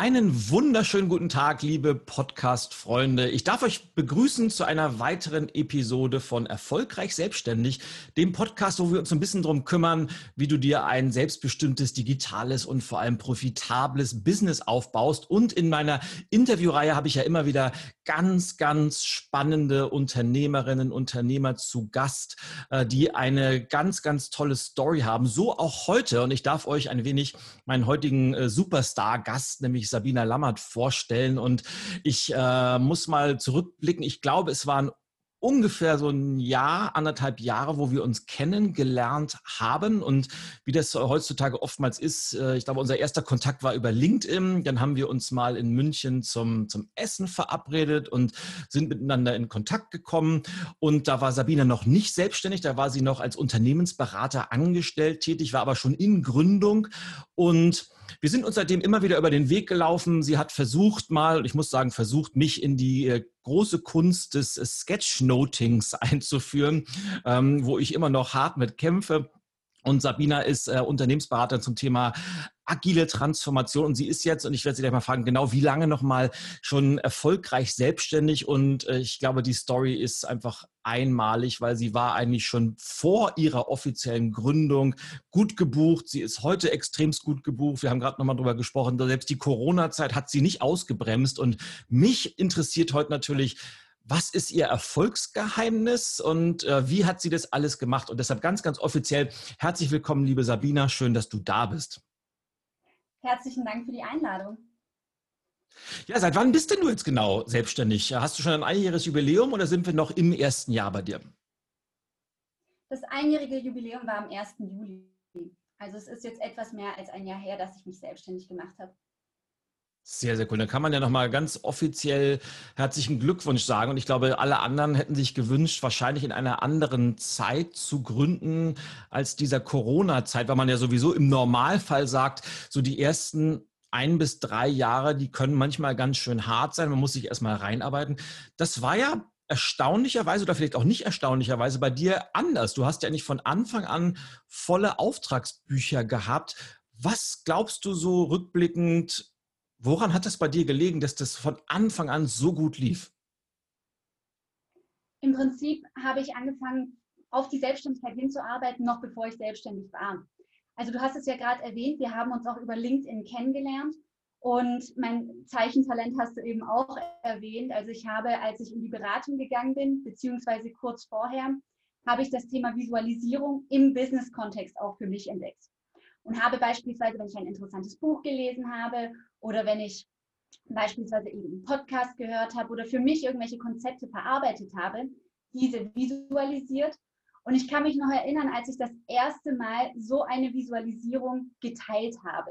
Einen wunderschönen guten Tag, liebe Podcast-Freunde. Ich darf euch begrüßen zu einer weiteren Episode von Erfolgreich Selbstständig, dem Podcast, wo wir uns ein bisschen darum kümmern, wie du dir ein selbstbestimmtes, digitales und vor allem profitables Business aufbaust. Und in meiner Interviewreihe habe ich ja immer wieder ganz, ganz spannende Unternehmerinnen, Unternehmer zu Gast, äh, die eine ganz, ganz tolle Story haben. So auch heute. Und ich darf euch ein wenig meinen heutigen äh, Superstar-Gast, nämlich Sabina Lammert vorstellen. Und ich äh, muss mal zurückblicken. Ich glaube, es waren ungefähr so ein Jahr, anderthalb Jahre, wo wir uns kennengelernt haben. Und wie das heutzutage oftmals ist, äh, ich glaube, unser erster Kontakt war über LinkedIn. Dann haben wir uns mal in München zum, zum Essen verabredet und sind miteinander in Kontakt gekommen. Und da war Sabine noch nicht selbstständig, da war sie noch als Unternehmensberater angestellt tätig, war aber schon in Gründung. Und wir sind uns seitdem immer wieder über den Weg gelaufen. Sie hat versucht mal, ich muss sagen, versucht, mich in die äh, große Kunst des Sketchnotings einzuführen, ähm, wo ich immer noch hart mit kämpfe. Und Sabina ist äh, Unternehmensberaterin zum Thema agile Transformation und sie ist jetzt, und ich werde sie gleich mal fragen, genau wie lange noch mal schon erfolgreich selbstständig und äh, ich glaube, die Story ist einfach einmalig, weil sie war eigentlich schon vor ihrer offiziellen Gründung gut gebucht. Sie ist heute extremst gut gebucht. Wir haben gerade nochmal drüber gesprochen. Selbst die Corona-Zeit hat sie nicht ausgebremst. Und mich interessiert heute natürlich, was ist Ihr Erfolgsgeheimnis und äh, wie hat sie das alles gemacht? Und deshalb ganz, ganz offiziell herzlich willkommen, liebe Sabina. Schön, dass du da bist. Herzlichen Dank für die Einladung. Ja, seit wann bist denn du jetzt genau selbstständig? Hast du schon ein einjähriges Jubiläum oder sind wir noch im ersten Jahr bei dir? Das einjährige Jubiläum war am 1. Juli. Also es ist jetzt etwas mehr als ein Jahr her, dass ich mich selbstständig gemacht habe. Sehr, sehr cool. Dann kann man ja nochmal ganz offiziell herzlichen Glückwunsch sagen. Und ich glaube, alle anderen hätten sich gewünscht, wahrscheinlich in einer anderen Zeit zu gründen als dieser Corona-Zeit, weil man ja sowieso im Normalfall sagt, so die ersten ein bis drei Jahre, die können manchmal ganz schön hart sein. Man muss sich erstmal reinarbeiten. Das war ja erstaunlicherweise oder vielleicht auch nicht erstaunlicherweise bei dir anders. Du hast ja eigentlich von Anfang an volle Auftragsbücher gehabt. Was glaubst du so rückblickend, woran hat es bei dir gelegen, dass das von Anfang an so gut lief? Im Prinzip habe ich angefangen, auf die Selbstständigkeit hinzuarbeiten, noch bevor ich selbstständig war. Also du hast es ja gerade erwähnt, wir haben uns auch über LinkedIn kennengelernt und mein Zeichentalent hast du eben auch erwähnt. Also ich habe, als ich in die Beratung gegangen bin, beziehungsweise kurz vorher, habe ich das Thema Visualisierung im Business-Kontext auch für mich entdeckt. Und habe beispielsweise, wenn ich ein interessantes Buch gelesen habe oder wenn ich beispielsweise eben einen Podcast gehört habe oder für mich irgendwelche Konzepte verarbeitet habe, diese visualisiert und ich kann mich noch erinnern, als ich das erste Mal so eine Visualisierung geteilt habe.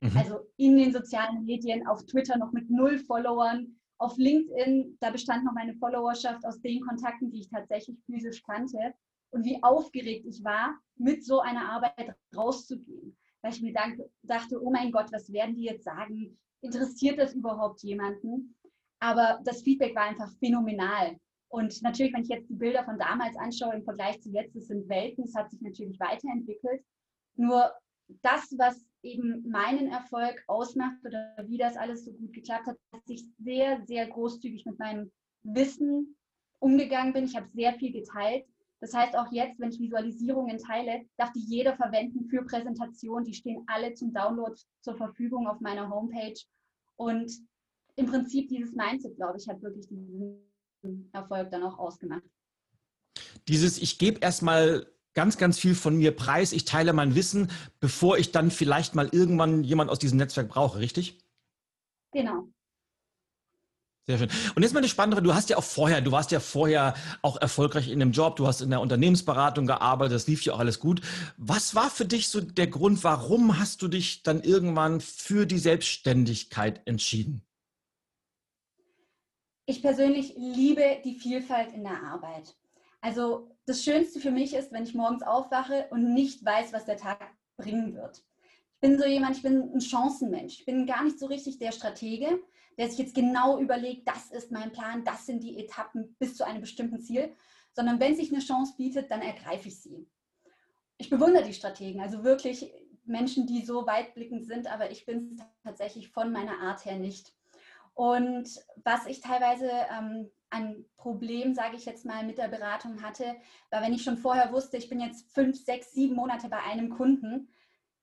Mhm. Also in den sozialen Medien, auf Twitter noch mit null Followern, auf LinkedIn, da bestand noch meine Followerschaft aus den Kontakten, die ich tatsächlich physisch kannte. Und wie aufgeregt ich war, mit so einer Arbeit rauszugehen. Weil ich mir dachte, oh mein Gott, was werden die jetzt sagen? Interessiert das überhaupt jemanden? Aber das Feedback war einfach phänomenal. Und natürlich, wenn ich jetzt die Bilder von damals anschaue im Vergleich zu jetzt, das sind Welten, es hat sich natürlich weiterentwickelt. Nur das, was eben meinen Erfolg ausmacht oder wie das alles so gut geklappt hat, dass ich sehr, sehr großzügig mit meinem Wissen umgegangen bin. Ich habe sehr viel geteilt. Das heißt, auch jetzt, wenn ich Visualisierungen teile, darf die jeder verwenden für Präsentationen. Die stehen alle zum Download zur Verfügung auf meiner Homepage. Und im Prinzip dieses Mindset, glaube ich, hat wirklich diesen Erfolg dann auch ausgemacht. Dieses, ich gebe erstmal ganz, ganz viel von mir preis, ich teile mein Wissen, bevor ich dann vielleicht mal irgendwann jemand aus diesem Netzwerk brauche, richtig? Genau. Sehr schön. Und jetzt mal eine spannende, du hast ja auch vorher, du warst ja vorher auch erfolgreich in dem Job, du hast in der Unternehmensberatung gearbeitet, das lief ja auch alles gut. Was war für dich so der Grund, warum hast du dich dann irgendwann für die Selbstständigkeit entschieden? Ich persönlich liebe die Vielfalt in der Arbeit. Also das Schönste für mich ist, wenn ich morgens aufwache und nicht weiß, was der Tag bringen wird. Ich bin so jemand, ich bin ein Chancenmensch. Ich bin gar nicht so richtig der Stratege, der sich jetzt genau überlegt, das ist mein Plan, das sind die Etappen bis zu einem bestimmten Ziel, sondern wenn sich eine Chance bietet, dann ergreife ich sie. Ich bewundere die Strategen, also wirklich Menschen, die so weitblickend sind, aber ich bin es tatsächlich von meiner Art her nicht. Und was ich teilweise ähm, ein Problem, sage ich jetzt mal, mit der Beratung hatte, war, wenn ich schon vorher wusste, ich bin jetzt fünf, sechs, sieben Monate bei einem Kunden,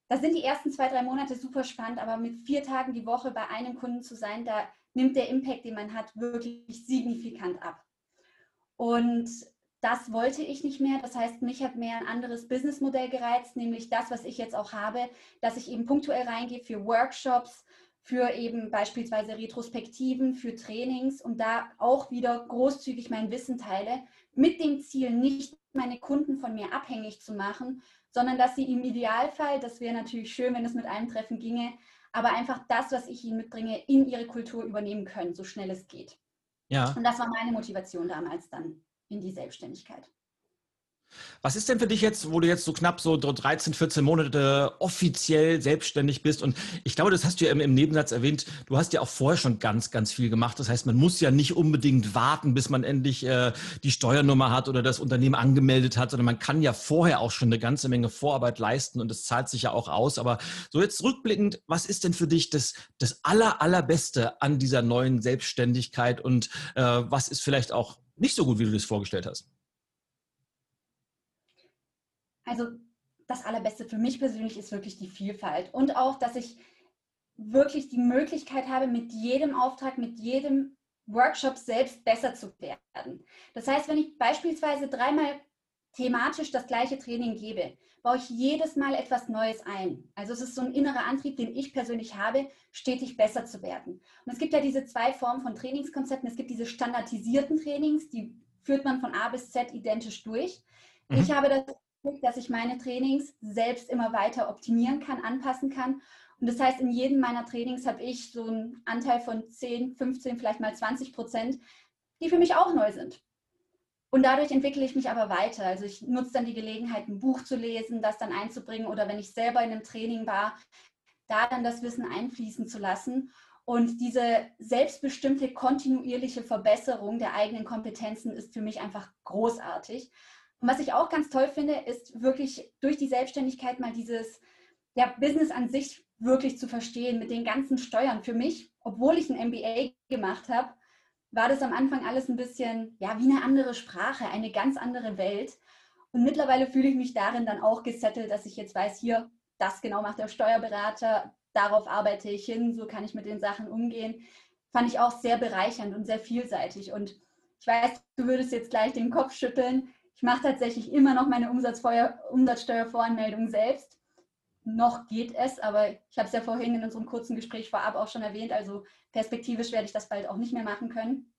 da sind die ersten zwei, drei Monate super spannend, aber mit vier Tagen die Woche bei einem Kunden zu sein, da nimmt der Impact, den man hat, wirklich signifikant ab. Und das wollte ich nicht mehr. Das heißt, mich hat mehr ein anderes Businessmodell gereizt, nämlich das, was ich jetzt auch habe, dass ich eben punktuell reingehe für Workshops, für eben beispielsweise Retrospektiven, für Trainings und da auch wieder großzügig mein Wissen teile, mit dem Ziel, nicht meine Kunden von mir abhängig zu machen, sondern dass sie im Idealfall, das wäre natürlich schön, wenn es mit einem Treffen ginge, aber einfach das, was ich ihnen mitbringe, in ihre Kultur übernehmen können, so schnell es geht. Ja. Und das war meine Motivation damals dann in die Selbstständigkeit. Was ist denn für dich jetzt, wo du jetzt so knapp so 13, 14 Monate offiziell selbstständig bist? Und ich glaube, das hast du ja im, Nebensatz erwähnt, du hast ja auch vorher schon ganz, ganz viel gemacht. Das heißt, man muss ja nicht unbedingt warten, bis man endlich äh, die Steuernummer hat oder das Unternehmen angemeldet hat, sondern man kann ja vorher auch schon eine ganze Menge Vorarbeit leisten und es zahlt sich ja auch aus. Aber so jetzt rückblickend, was ist denn für dich das, das aller, allerbeste an dieser neuen Selbstständigkeit und äh, was ist vielleicht auch nicht so gut, wie du das vorgestellt hast? Also das Allerbeste für mich persönlich ist wirklich die Vielfalt und auch, dass ich wirklich die Möglichkeit habe, mit jedem Auftrag, mit jedem Workshop selbst besser zu werden. Das heißt, wenn ich beispielsweise dreimal thematisch das gleiche Training gebe, baue ich jedes Mal etwas Neues ein. Also es ist so ein innerer Antrieb, den ich persönlich habe, stetig besser zu werden. Und es gibt ja diese zwei Formen von Trainingskonzepten. Es gibt diese standardisierten Trainings, die führt man von A bis Z identisch durch. Mhm. Ich habe das dass ich meine Trainings selbst immer weiter optimieren kann, anpassen kann. Und das heißt, in jedem meiner Trainings habe ich so einen Anteil von 10, 15, vielleicht mal 20 Prozent, die für mich auch neu sind. Und dadurch entwickle ich mich aber weiter. Also ich nutze dann die Gelegenheit, ein Buch zu lesen, das dann einzubringen oder wenn ich selber in einem Training war, da dann das Wissen einfließen zu lassen. Und diese selbstbestimmte kontinuierliche Verbesserung der eigenen Kompetenzen ist für mich einfach großartig. Und was ich auch ganz toll finde, ist wirklich durch die Selbstständigkeit mal dieses ja, Business an sich wirklich zu verstehen mit den ganzen Steuern. Für mich, obwohl ich ein MBA gemacht habe, war das am Anfang alles ein bisschen ja, wie eine andere Sprache, eine ganz andere Welt. Und mittlerweile fühle ich mich darin dann auch gesettelt, dass ich jetzt weiß, hier, das genau macht der Steuerberater, darauf arbeite ich hin, so kann ich mit den Sachen umgehen. Fand ich auch sehr bereichernd und sehr vielseitig. Und ich weiß, du würdest jetzt gleich den Kopf schütteln. Ich mache tatsächlich immer noch meine Umsatzsteuervoranmeldung selbst. Noch geht es, aber ich habe es ja vorhin in unserem kurzen Gespräch vorab auch schon erwähnt, also perspektivisch werde ich das bald auch nicht mehr machen können.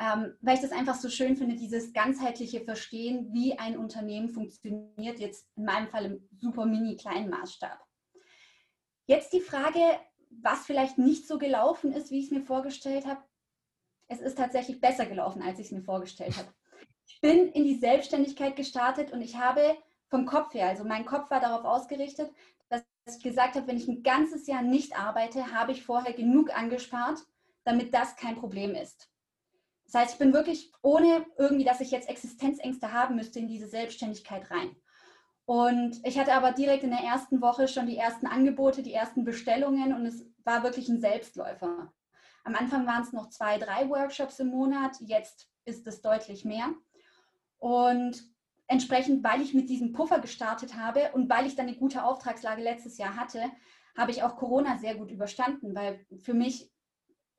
Ähm, weil ich das einfach so schön finde, dieses ganzheitliche Verstehen, wie ein Unternehmen funktioniert, jetzt in meinem Fall im super mini kleinen Maßstab. Jetzt die Frage, was vielleicht nicht so gelaufen ist, wie ich es mir vorgestellt habe. Es ist tatsächlich besser gelaufen, als ich es mir vorgestellt habe bin in die Selbstständigkeit gestartet und ich habe vom Kopf her, also mein Kopf war darauf ausgerichtet, dass ich gesagt habe, wenn ich ein ganzes Jahr nicht arbeite, habe ich vorher genug angespart, damit das kein Problem ist. Das heißt, ich bin wirklich ohne irgendwie, dass ich jetzt Existenzängste haben müsste, in diese Selbstständigkeit rein. Und ich hatte aber direkt in der ersten Woche schon die ersten Angebote, die ersten Bestellungen und es war wirklich ein Selbstläufer. Am Anfang waren es noch zwei, drei Workshops im Monat, jetzt ist es deutlich mehr. Und entsprechend, weil ich mit diesem Puffer gestartet habe und weil ich dann eine gute Auftragslage letztes Jahr hatte, habe ich auch Corona sehr gut überstanden, weil für mich,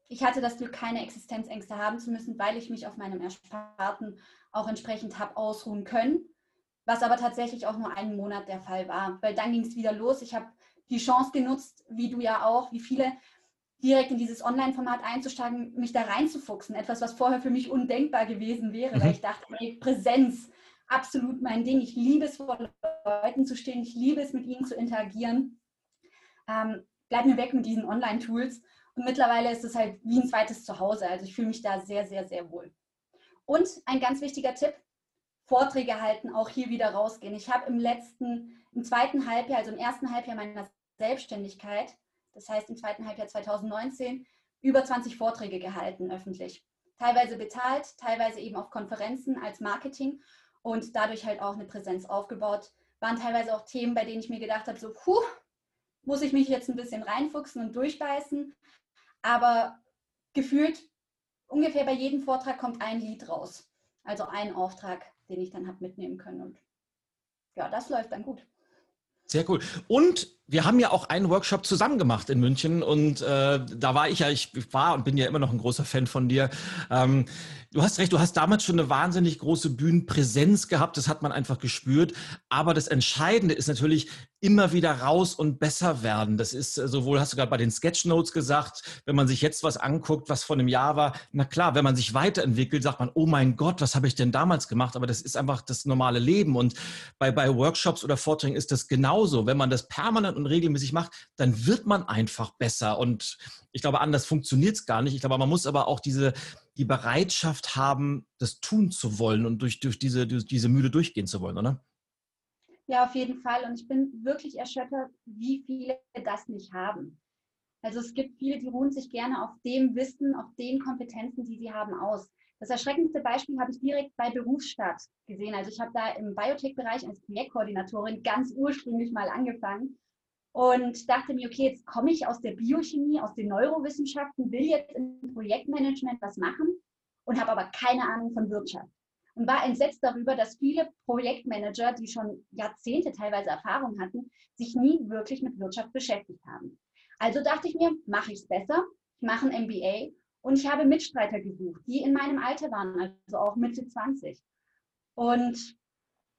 ich hatte das Glück, keine Existenzängste haben zu müssen, weil ich mich auf meinem Ersparten auch entsprechend habe ausruhen können, was aber tatsächlich auch nur einen Monat der Fall war, weil dann ging es wieder los. Ich habe die Chance genutzt, wie du ja auch, wie viele, direkt in dieses Online-Format einzusteigen, mich da reinzufuchsen. Etwas, was vorher für mich undenkbar gewesen wäre, mhm. weil ich dachte, hey, Präsenz, absolut mein Ding. Ich liebe es, vor Leuten zu stehen. Ich liebe es, mit ihnen zu interagieren. Ähm, bleib mir weg mit diesen Online-Tools. Und mittlerweile ist es halt wie ein zweites Zuhause. Also ich fühle mich da sehr, sehr, sehr wohl. Und ein ganz wichtiger Tipp, Vorträge halten, auch hier wieder rausgehen. Ich habe im letzten, im zweiten Halbjahr, also im ersten Halbjahr meiner Selbstständigkeit, das heißt im zweiten Halbjahr 2019, über 20 Vorträge gehalten öffentlich. Teilweise bezahlt, teilweise eben auf Konferenzen als Marketing und dadurch halt auch eine Präsenz aufgebaut, waren teilweise auch Themen, bei denen ich mir gedacht habe, so, puh, muss ich mich jetzt ein bisschen reinfuchsen und durchbeißen. Aber gefühlt ungefähr bei jedem Vortrag kommt ein Lied raus. Also ein Auftrag, den ich dann habe mitnehmen können. Und ja, das läuft dann gut. Sehr cool. Und wir haben ja auch einen Workshop zusammen gemacht in München und äh, da war ich ja, ich war und bin ja immer noch ein großer Fan von dir. Ähm, du hast recht, du hast damals schon eine wahnsinnig große Bühnenpräsenz gehabt, das hat man einfach gespürt. Aber das Entscheidende ist natürlich immer wieder raus und besser werden. Das ist äh, sowohl, hast du gerade bei den Sketchnotes gesagt, wenn man sich jetzt was anguckt, was vor einem Jahr war, na klar, wenn man sich weiterentwickelt, sagt man, oh mein Gott, was habe ich denn damals gemacht? Aber das ist einfach das normale Leben. Und bei, bei Workshops oder Vorträgen ist das genauso. Wenn man das permanent und regelmäßig macht, dann wird man einfach besser. Und ich glaube, anders funktioniert es gar nicht. Ich glaube, man muss aber auch diese, die Bereitschaft haben, das tun zu wollen und durch, durch, diese, durch diese Mühle durchgehen zu wollen, oder? Ja, auf jeden Fall. Und ich bin wirklich erschüttert, wie viele das nicht haben. Also es gibt viele, die ruhen sich gerne auf dem Wissen, auf den Kompetenzen, die sie haben, aus. Das erschreckendste Beispiel habe ich direkt bei Berufsstart gesehen. Also ich habe da im Biotech-Bereich als Projektkoordinatorin ganz ursprünglich mal angefangen und dachte mir, okay, jetzt komme ich aus der Biochemie, aus den Neurowissenschaften, will jetzt im Projektmanagement was machen und habe aber keine Ahnung von Wirtschaft. Und war entsetzt darüber, dass viele Projektmanager, die schon Jahrzehnte teilweise Erfahrung hatten, sich nie wirklich mit Wirtschaft beschäftigt haben. Also dachte ich mir, mache ich es besser, ich mache ein MBA und ich habe Mitstreiter gesucht, die in meinem Alter waren, also auch Mitte 20. Und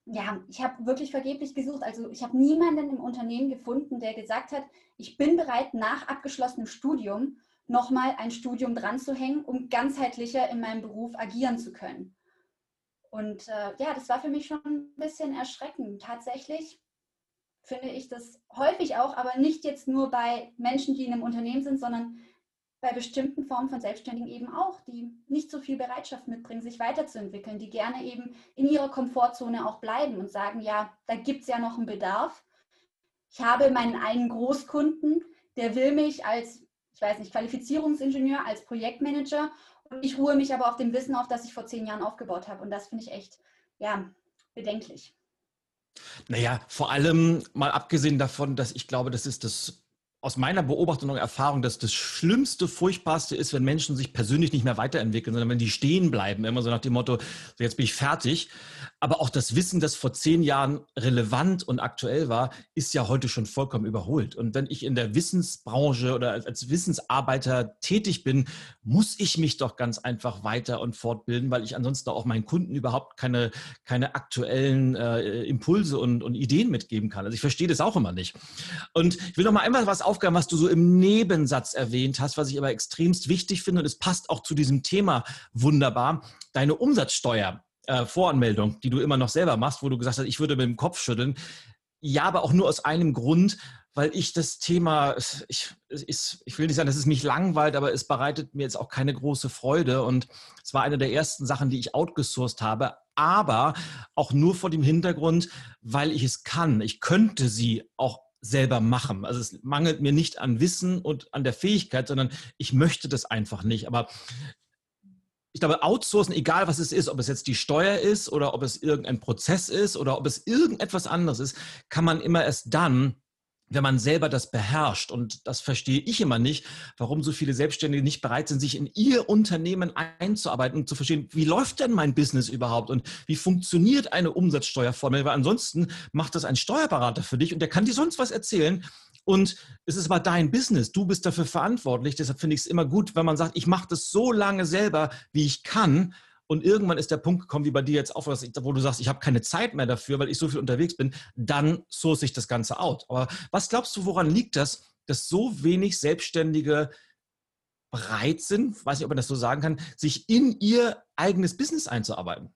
ja, ich habe wirklich vergeblich gesucht. Also ich habe niemanden im Unternehmen gefunden, der gesagt hat, ich bin bereit, nach abgeschlossenem Studium nochmal ein Studium dran zu hängen, um ganzheitlicher in meinem Beruf agieren zu können. Und äh, ja, das war für mich schon ein bisschen erschreckend. Tatsächlich finde ich das häufig auch, aber nicht jetzt nur bei Menschen, die in einem Unternehmen sind, sondern bei bestimmten Formen von Selbstständigen eben auch, die nicht so viel Bereitschaft mitbringen, sich weiterzuentwickeln, die gerne eben in ihrer Komfortzone auch bleiben und sagen, ja, da gibt es ja noch einen Bedarf. Ich habe meinen einen Großkunden, der will mich als, ich weiß nicht, Qualifizierungsingenieur, als Projektmanager und ich ruhe mich aber auf dem Wissen auf, das ich vor zehn Jahren aufgebaut habe. Und das finde ich echt, ja, bedenklich. Naja, vor allem mal abgesehen davon, dass ich glaube, das ist das aus meiner Beobachtung und Erfahrung, dass das Schlimmste, Furchtbarste ist, wenn Menschen sich persönlich nicht mehr weiterentwickeln, sondern wenn die stehen bleiben, immer so nach dem Motto, so jetzt bin ich fertig. Aber auch das Wissen, das vor zehn Jahren relevant und aktuell war, ist ja heute schon vollkommen überholt. Und wenn ich in der Wissensbranche oder als Wissensarbeiter tätig bin, muss ich mich doch ganz einfach weiter und fortbilden, weil ich ansonsten auch meinen Kunden überhaupt keine, keine aktuellen äh, Impulse und, und Ideen mitgeben kann. Also ich verstehe das auch immer nicht. Und ich will noch mal einmal was auf Aufgaben, was du so im Nebensatz erwähnt hast, was ich aber extremst wichtig finde und es passt auch zu diesem Thema wunderbar, deine Umsatzsteuer. Äh, Voranmeldung, die du immer noch selber machst, wo du gesagt hast, ich würde mit dem Kopf schütteln. Ja, aber auch nur aus einem Grund, weil ich das Thema, ich, ich, ich will nicht sagen, dass es mich langweilt, aber es bereitet mir jetzt auch keine große Freude. Und es war eine der ersten Sachen, die ich outgesourced habe, aber auch nur vor dem Hintergrund, weil ich es kann. Ich könnte sie auch selber machen. Also es mangelt mir nicht an Wissen und an der Fähigkeit, sondern ich möchte das einfach nicht. Aber ich glaube, outsourcen, egal was es ist, ob es jetzt die Steuer ist oder ob es irgendein Prozess ist oder ob es irgendetwas anderes ist, kann man immer erst dann, wenn man selber das beherrscht, und das verstehe ich immer nicht, warum so viele Selbstständige nicht bereit sind, sich in ihr Unternehmen einzuarbeiten und zu verstehen, wie läuft denn mein Business überhaupt und wie funktioniert eine Umsatzsteuerformel, weil ansonsten macht das ein Steuerberater für dich und der kann dir sonst was erzählen. Und es ist aber dein Business, du bist dafür verantwortlich. Deshalb finde ich es immer gut, wenn man sagt, ich mache das so lange selber, wie ich kann und irgendwann ist der Punkt gekommen, wie bei dir jetzt auch, wo du sagst, ich habe keine Zeit mehr dafür, weil ich so viel unterwegs bin, dann source ich das Ganze out. Aber was glaubst du, woran liegt das, dass so wenig Selbstständige bereit sind, weiß nicht, ob man das so sagen kann, sich in ihr eigenes Business einzuarbeiten?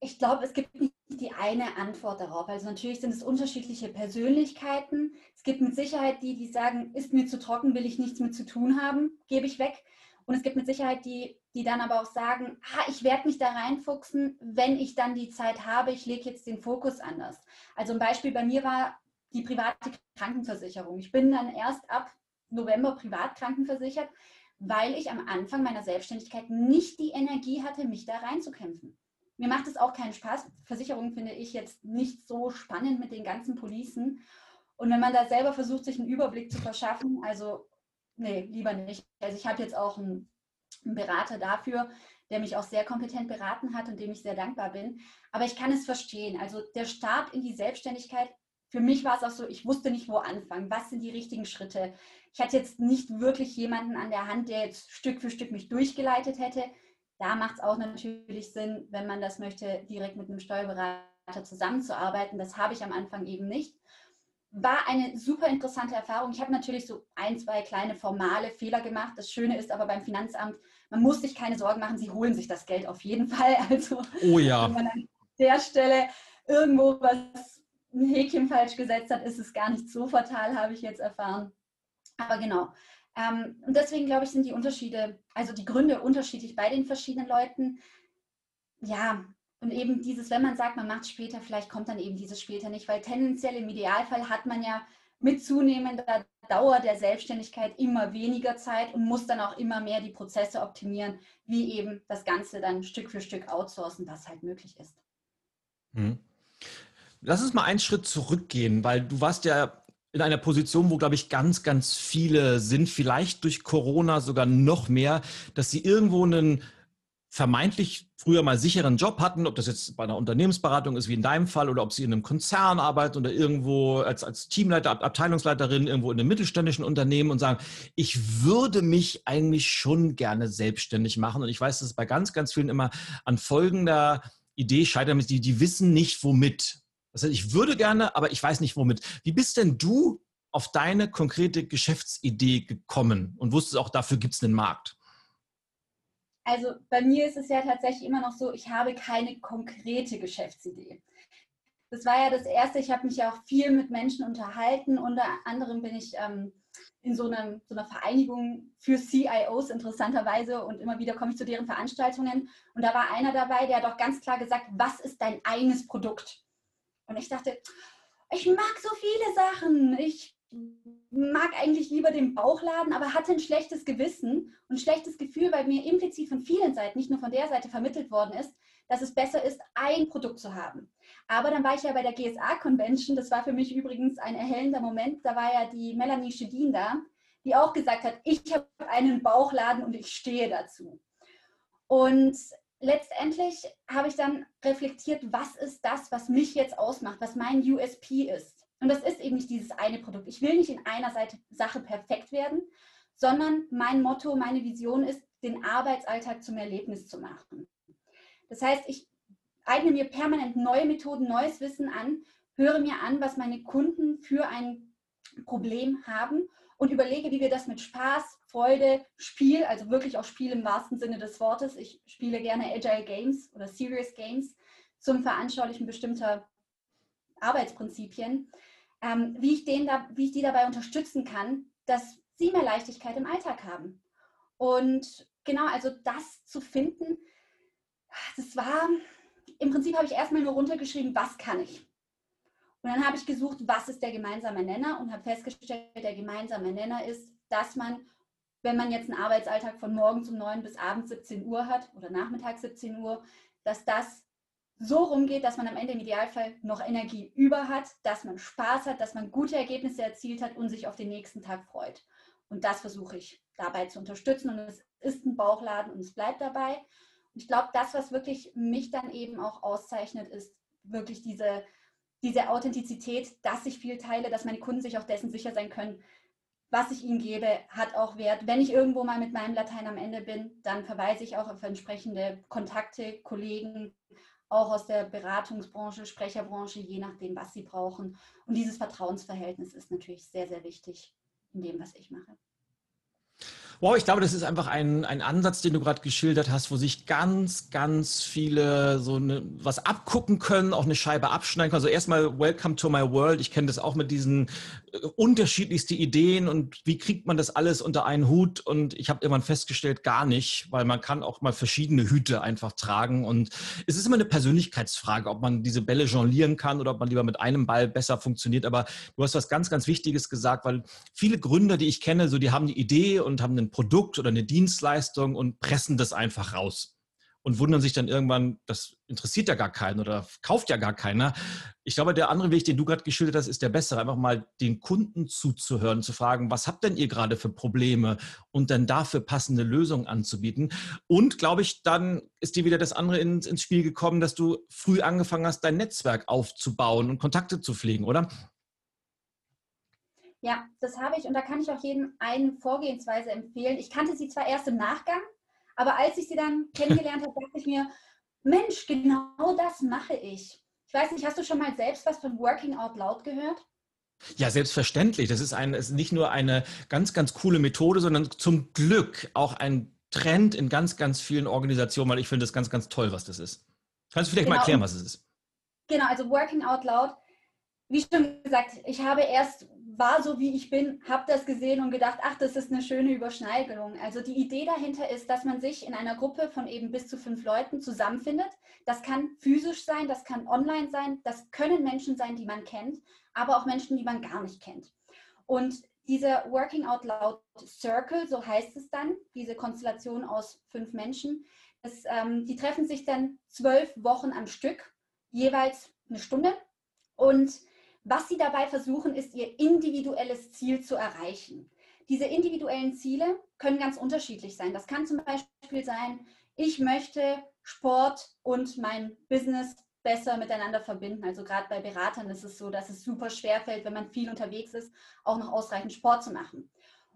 Ich glaube, es gibt nicht die eine Antwort darauf. Also natürlich sind es unterschiedliche Persönlichkeiten. Es gibt mit Sicherheit die, die sagen, ist mir zu trocken, will ich nichts mit zu tun haben, gebe ich weg. Und es gibt mit Sicherheit die, die dann aber auch sagen, ah, ich werde mich da reinfuchsen, wenn ich dann die Zeit habe, ich lege jetzt den Fokus anders. Also ein Beispiel bei mir war die private Krankenversicherung. Ich bin dann erst ab November privat krankenversichert, weil ich am Anfang meiner Selbstständigkeit nicht die Energie hatte, mich da reinzukämpfen. mir macht es auch keinen Spaß. Versicherungen finde ich jetzt nicht so spannend mit den ganzen Policen. Und wenn man da selber versucht, sich einen Überblick zu verschaffen, also nee, lieber nicht. Also ich habe jetzt auch einen, einen Berater dafür, der mich auch sehr kompetent beraten hat und dem ich sehr dankbar bin. Aber ich kann es verstehen. Also der Start in die Selbstständigkeit, für mich war es auch so, ich wusste nicht, wo anfangen. Was sind die richtigen Schritte? Ich hatte jetzt nicht wirklich jemanden an der Hand, der jetzt Stück für Stück mich durchgeleitet hätte. Da macht es auch natürlich Sinn, wenn man das möchte, direkt mit einem Steuerberater zusammenzuarbeiten. Das habe ich am Anfang eben nicht war eine super interessante Erfahrung. Ich habe natürlich so ein, zwei kleine formale Fehler gemacht. Das Schöne ist aber beim Finanzamt, man muss sich keine Sorgen machen, sie holen sich das Geld auf jeden Fall. Also oh ja. wenn man an der Stelle irgendwo was ein Häkchen falsch gesetzt hat, ist es gar nicht so fatal, habe ich jetzt erfahren. Aber genau. Ähm, und deswegen glaube ich, sind die Unterschiede, also die Gründe unterschiedlich bei den verschiedenen Leuten. Ja, und eben dieses, wenn man sagt, man macht es später, vielleicht kommt dann eben dieses später nicht, weil tendenziell im Idealfall hat man ja mit zunehmender Dauer der Selbstständigkeit immer weniger Zeit und muss dann auch immer mehr die Prozesse optimieren, wie eben das Ganze dann Stück für Stück outsourcen, was halt möglich ist. Hm. Lass uns mal einen Schritt zurückgehen, weil du warst ja in einer Position, wo, glaube ich, ganz, ganz viele sind, vielleicht durch Corona sogar noch mehr, dass sie irgendwo einen vermeintlich früher mal sicheren Job hatten, ob das jetzt bei einer Unternehmensberatung ist, wie in deinem Fall, oder ob sie in einem Konzern arbeiten oder irgendwo als, als Teamleiter, Abteilungsleiterin irgendwo in einem mittelständischen Unternehmen und sagen, ich würde mich eigentlich schon gerne selbstständig machen. Und ich weiß, dass es bei ganz, ganz vielen immer an folgender Idee scheitert, die, die wissen nicht womit. Das heißt, ich würde gerne, aber ich weiß nicht womit. Wie bist denn du auf deine konkrete Geschäftsidee gekommen und wusstest auch, dafür gibt es einen Markt? Also bei mir ist es ja tatsächlich immer noch so, ich habe keine konkrete Geschäftsidee. Das war ja das Erste, ich habe mich ja auch viel mit Menschen unterhalten. Unter anderem bin ich ähm, in so, einem, so, einer Vereinigung für CIOs interessanterweise und immer wieder komme ich zu deren Veranstaltungen. Und da war einer dabei, der hat auch ganz klar gesagt, was ist dein eines Produkt? Und ich dachte, ich mag so viele Sachen. Ich mag eigentlich lieber den Bauchladen, aber hatte ein schlechtes Gewissen und ein schlechtes Gefühl, weil mir implizit von vielen Seiten, nicht nur von der Seite vermittelt worden ist, dass es besser ist, ein Produkt zu haben. Aber dann war ich ja bei der GSA-Convention, das war für mich übrigens ein erhellender Moment, da war ja die Melanie Schedin da, die auch gesagt hat, ich habe einen Bauchladen und ich stehe dazu. Und letztendlich habe ich dann reflektiert, was ist das, was mich jetzt ausmacht, was mein USP ist. Und das ist eben nicht dieses eine Produkt. Ich will nicht in einer Seite, Sache perfekt werden, sondern mein Motto, meine Vision ist, den Arbeitsalltag zum Erlebnis zu machen. Das heißt, ich eigne mir permanent neue Methoden, neues Wissen an, höre mir an, was meine Kunden für ein Problem haben und überlege, wie wir das mit Spaß, Freude, Spiel, also wirklich auch Spiel im wahrsten Sinne des Wortes, ich spiele gerne Agile Games oder Serious Games zum Veranschaulichen bestimmter Arbeitsprinzipien, ähm, wie, ich den da, wie ich die dabei unterstützen kann, dass sie mehr Leichtigkeit im Alltag haben. Und genau, also das zu finden, das war, im Prinzip habe ich erstmal nur runtergeschrieben, was kann ich. Und dann habe ich gesucht, was ist der gemeinsame Nenner und habe festgestellt, der gemeinsame Nenner ist, dass man, wenn man jetzt einen Arbeitsalltag von morgens um 9 bis abends 17 Uhr hat oder nachmittags 17 Uhr, dass das so rumgeht, dass man am Ende im Idealfall noch Energie über hat, dass man Spaß hat, dass man gute Ergebnisse erzielt hat und sich auf den nächsten Tag freut. Und das versuche ich dabei zu unterstützen. Und es ist ein Bauchladen und es bleibt dabei. Und ich glaube, das, was wirklich mich dann eben auch auszeichnet, ist wirklich diese, diese Authentizität, dass ich viel teile, dass meine Kunden sich auch dessen sicher sein können, was ich ihnen gebe, hat auch Wert. Wenn ich irgendwo mal mit meinem Latein am Ende bin, dann verweise ich auch auf entsprechende Kontakte, Kollegen, auch aus der Beratungsbranche, Sprecherbranche, je nachdem, was sie brauchen. Und dieses Vertrauensverhältnis ist natürlich sehr, sehr wichtig in dem, was ich mache. Wow, ich glaube, das ist einfach ein, ein Ansatz, den du gerade geschildert hast, wo sich ganz, ganz viele so eine, was abgucken können, auch eine Scheibe abschneiden können. Also erstmal Welcome to my world. Ich kenne das auch mit diesen äh, unterschiedlichsten Ideen und wie kriegt man das alles unter einen Hut? Und ich habe irgendwann festgestellt, gar nicht, weil man kann auch mal verschiedene Hüte einfach tragen. Und es ist immer eine Persönlichkeitsfrage, ob man diese Bälle jonglieren kann oder ob man lieber mit einem Ball besser funktioniert. Aber du hast was ganz, ganz Wichtiges gesagt, weil viele Gründer, die ich kenne, so die haben die Idee und haben einen ein Produkt oder eine Dienstleistung und pressen das einfach raus. und wundern sich dann irgendwann, das interessiert ja gar keinen oder kauft ja gar keiner. Ich glaube, der andere Weg, den du gerade geschildert hast, ist der bessere. Einfach mal den Kunden zuzuhören, zu fragen, was habt denn ihr gerade für Probleme und dann dafür passende Lösungen anzubieten. Und glaube ich, dann ist dir wieder das andere ins, ins Spiel gekommen, dass du früh angefangen hast, dein Netzwerk aufzubauen und Kontakte zu pflegen, oder? Ja, das habe ich und da kann ich auch jedem eine Vorgehensweise empfehlen. Ich kannte sie zwar erst im Nachgang, aber als ich sie dann kennengelernt habe, dachte ich mir, Mensch, genau das mache ich. Ich weiß nicht, hast du schon mal selbst was von Working Out Loud gehört? Ja, selbstverständlich. Das ist, ein, ist nicht nur eine ganz, ganz coole Methode, sondern zum Glück auch ein Trend in ganz, ganz vielen Organisationen, weil ich finde das ganz, ganz toll, was das ist. Kannst du vielleicht genau. mal erklären, was es ist? Genau, also Working Out Loud wie schon gesagt, ich habe erst, war so wie ich bin, habe das gesehen und gedacht, ach, das ist eine schöne Überschneidung. Also die Idee dahinter ist, dass man sich in einer Gruppe von eben bis zu fünf Leuten zusammenfindet. Das kann physisch sein, das kann online sein, das können Menschen sein, die man kennt, aber auch Menschen, die man gar nicht kennt. Und dieser Working Out Loud Circle, so heißt es dann, diese Konstellation aus fünf Menschen, das, ähm, die treffen sich dann zwölf Wochen am Stück, jeweils eine Stunde. Und was sie dabei versuchen, ist ihr individuelles Ziel zu erreichen. Diese individuellen Ziele können ganz unterschiedlich sein. Das kann zum Beispiel sein, ich möchte Sport und mein Business besser miteinander verbinden. Also gerade bei Beratern ist es so, dass es super schwer fällt, wenn man viel unterwegs ist, auch noch ausreichend Sport zu machen.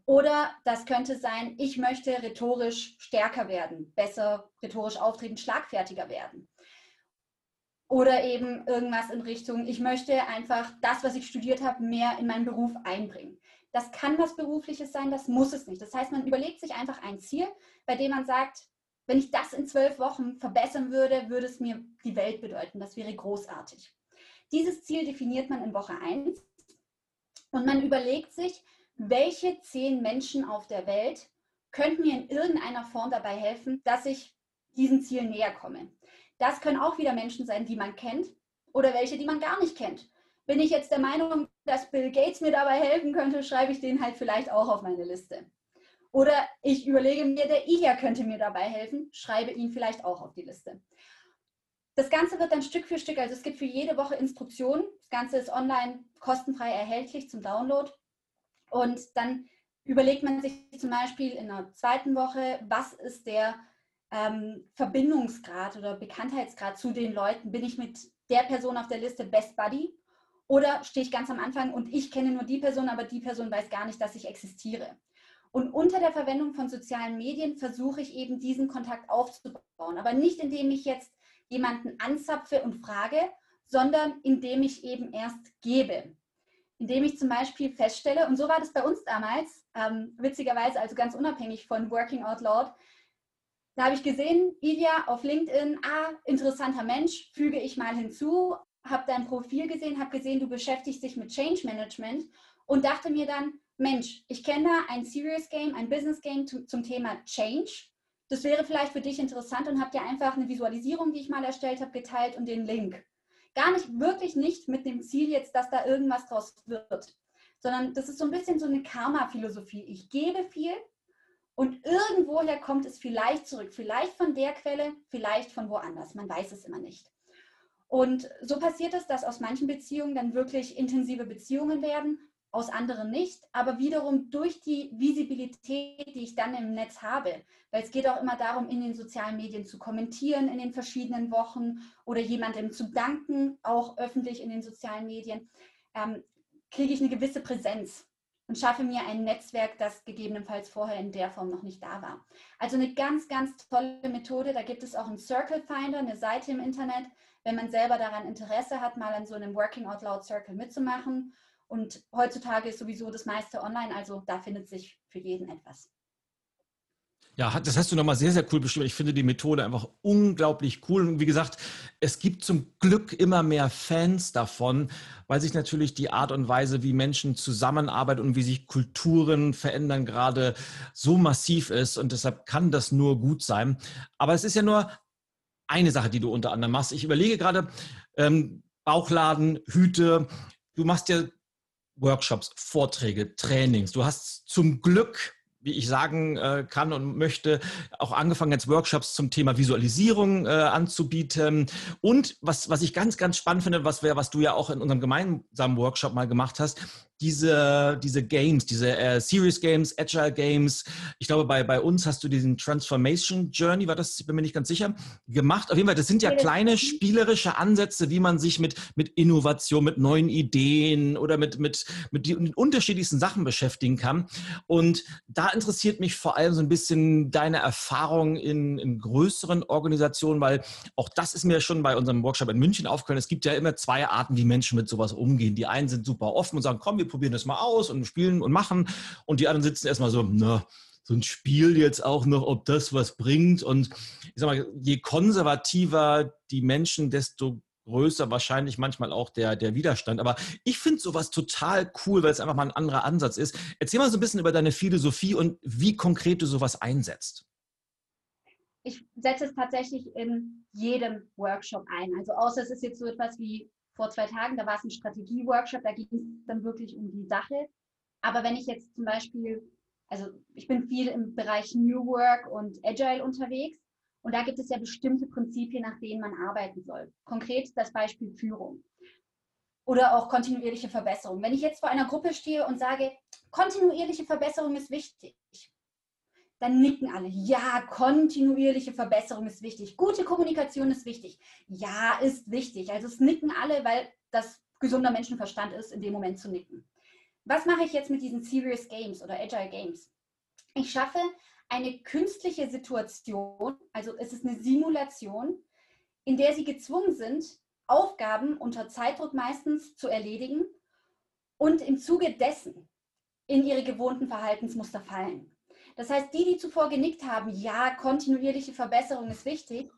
Oder das könnte sein, ich möchte rhetorisch stärker werden, besser rhetorisch auftreten, schlagfertiger werden. Oder eben irgendwas in Richtung, ich möchte einfach das, was ich studiert habe, mehr in meinen Beruf einbringen. Das kann was Berufliches sein, das muss es nicht. Das heißt, man überlegt sich einfach ein Ziel, bei dem man sagt, wenn ich das in zwölf Wochen verbessern würde, würde es mir die Welt bedeuten. Das wäre großartig. Dieses Ziel definiert man in Woche 1 und man überlegt sich, welche zehn Menschen auf der Welt könnten mir in irgendeiner Form dabei helfen, dass ich diesem Ziel näher komme. Das können auch wieder Menschen sein, die man kennt oder welche, die man gar nicht kennt. Bin ich jetzt der Meinung, dass Bill Gates mir dabei helfen könnte, schreibe ich den halt vielleicht auch auf meine Liste. Oder ich überlege mir, der Ilya könnte mir dabei helfen, schreibe ihn vielleicht auch auf die Liste. Das Ganze wird dann Stück für Stück, also es gibt für jede Woche Instruktionen. Das Ganze ist online kostenfrei erhältlich zum Download. Und dann überlegt man sich zum Beispiel in der zweiten Woche, was ist der ähm, Verbindungsgrad oder Bekanntheitsgrad zu den Leuten? Bin ich mit der Person auf der Liste Best Buddy? Oder stehe ich ganz am Anfang und ich kenne nur die Person, aber die Person weiß gar nicht, dass ich existiere? Und unter der Verwendung von sozialen Medien versuche ich eben diesen Kontakt aufzubauen. Aber nicht indem ich jetzt jemanden anzapfe und frage, sondern indem ich eben erst gebe. Indem ich zum Beispiel feststelle, und so war das bei uns damals, ähm, witzigerweise, also ganz unabhängig von Working Out Loud, da habe ich gesehen, Ilja auf LinkedIn, ah, interessanter Mensch, füge ich mal hinzu, habe dein Profil gesehen, habe gesehen, du beschäftigst dich mit Change Management und dachte mir dann, Mensch, ich kenne da ein Serious Game, ein Business Game zum Thema Change. Das wäre vielleicht für dich interessant und habe dir einfach eine Visualisierung, die ich mal erstellt habe, geteilt und den Link. Gar nicht, wirklich nicht mit dem Ziel jetzt, dass da irgendwas draus wird, sondern das ist so ein bisschen so eine Karma-Philosophie. Ich gebe viel, und irgendwoher kommt es vielleicht zurück, vielleicht von der Quelle, vielleicht von woanders. Man weiß es immer nicht. Und so passiert es, dass aus manchen Beziehungen dann wirklich intensive Beziehungen werden, aus anderen nicht, aber wiederum durch die Visibilität, die ich dann im Netz habe, weil es geht auch immer darum, in den sozialen Medien zu kommentieren in den verschiedenen Wochen oder jemandem zu danken, auch öffentlich in den sozialen Medien, ähm, kriege ich eine gewisse Präsenz und schaffe mir ein Netzwerk, das gegebenenfalls vorher in der Form noch nicht da war. Also eine ganz, ganz tolle Methode. Da gibt es auch einen Circle Finder, eine Seite im Internet, wenn man selber daran Interesse hat, mal an so einem Working Out Loud Circle mitzumachen. Und heutzutage ist sowieso das meiste online, also da findet sich für jeden etwas. Ja, das hast du nochmal sehr, sehr cool beschrieben. Ich finde die Methode einfach unglaublich cool. Und wie gesagt, es gibt zum Glück immer mehr Fans davon, weil sich natürlich die Art und Weise, wie Menschen zusammenarbeiten und wie sich Kulturen verändern, gerade so massiv ist. Und deshalb kann das nur gut sein. Aber es ist ja nur eine Sache, die du unter anderem machst. Ich überlege gerade, ähm, Bauchladen, Hüte. Du machst ja Workshops, Vorträge, Trainings. Du hast zum Glück wie ich sagen äh, kann und möchte, auch angefangen jetzt Workshops zum Thema Visualisierung äh, anzubieten. Und was, was ich ganz, ganz spannend finde, was, wär, was du ja auch in unserem gemeinsamen Workshop mal gemacht hast, diese, diese Games, diese äh, Serious Games, Agile Games. Ich glaube, bei, bei uns hast du diesen Transformation Journey, war das, bin mir nicht ganz sicher, gemacht. Auf jeden Fall, das sind ja kleine spielerische Ansätze, wie man sich mit, mit Innovation, mit neuen Ideen oder mit, mit, mit den unterschiedlichsten Sachen beschäftigen kann. Und da interessiert mich vor allem so ein bisschen deine Erfahrung in, in größeren Organisationen, weil auch das ist mir schon bei unserem Workshop in München aufgefallen. Es gibt ja immer zwei Arten, wie Menschen mit sowas umgehen. Die einen sind super offen und sagen, komm, wir probieren das mal aus und spielen und machen. Und die anderen sitzen erstmal so, na, so ein Spiel jetzt auch noch, ob das was bringt. Und ich sag mal, je konservativer die Menschen, desto größer wahrscheinlich manchmal auch der, der Widerstand. Aber ich finde sowas total cool, weil es einfach mal ein anderer Ansatz ist. Erzähl mal so ein bisschen über deine Philosophie und wie konkret du sowas einsetzt. Ich setze es tatsächlich in jedem Workshop ein. Also außer es ist jetzt so etwas wie vor zwei Tagen, da war es ein Strategie-Workshop, da ging es dann wirklich um die Sache. Aber wenn ich jetzt zum Beispiel, also ich bin viel im Bereich New Work und Agile unterwegs und da gibt es ja bestimmte Prinzipien, nach denen man arbeiten soll. Konkret das Beispiel Führung oder auch kontinuierliche Verbesserung. Wenn ich jetzt vor einer Gruppe stehe und sage, kontinuierliche Verbesserung ist wichtig, dann nicken alle. Ja, kontinuierliche Verbesserung ist wichtig. Gute Kommunikation ist wichtig. Ja, ist wichtig. Also es nicken alle, weil das gesunder Menschenverstand ist, in dem Moment zu nicken. Was mache ich jetzt mit diesen Serious Games oder Agile Games? Ich schaffe eine künstliche Situation, also es ist eine Simulation, in der sie gezwungen sind, Aufgaben unter Zeitdruck meistens zu erledigen und im Zuge dessen in ihre gewohnten Verhaltensmuster fallen. Das heißt, die, die zuvor genickt haben, ja, kontinuierliche Verbesserung ist wichtig,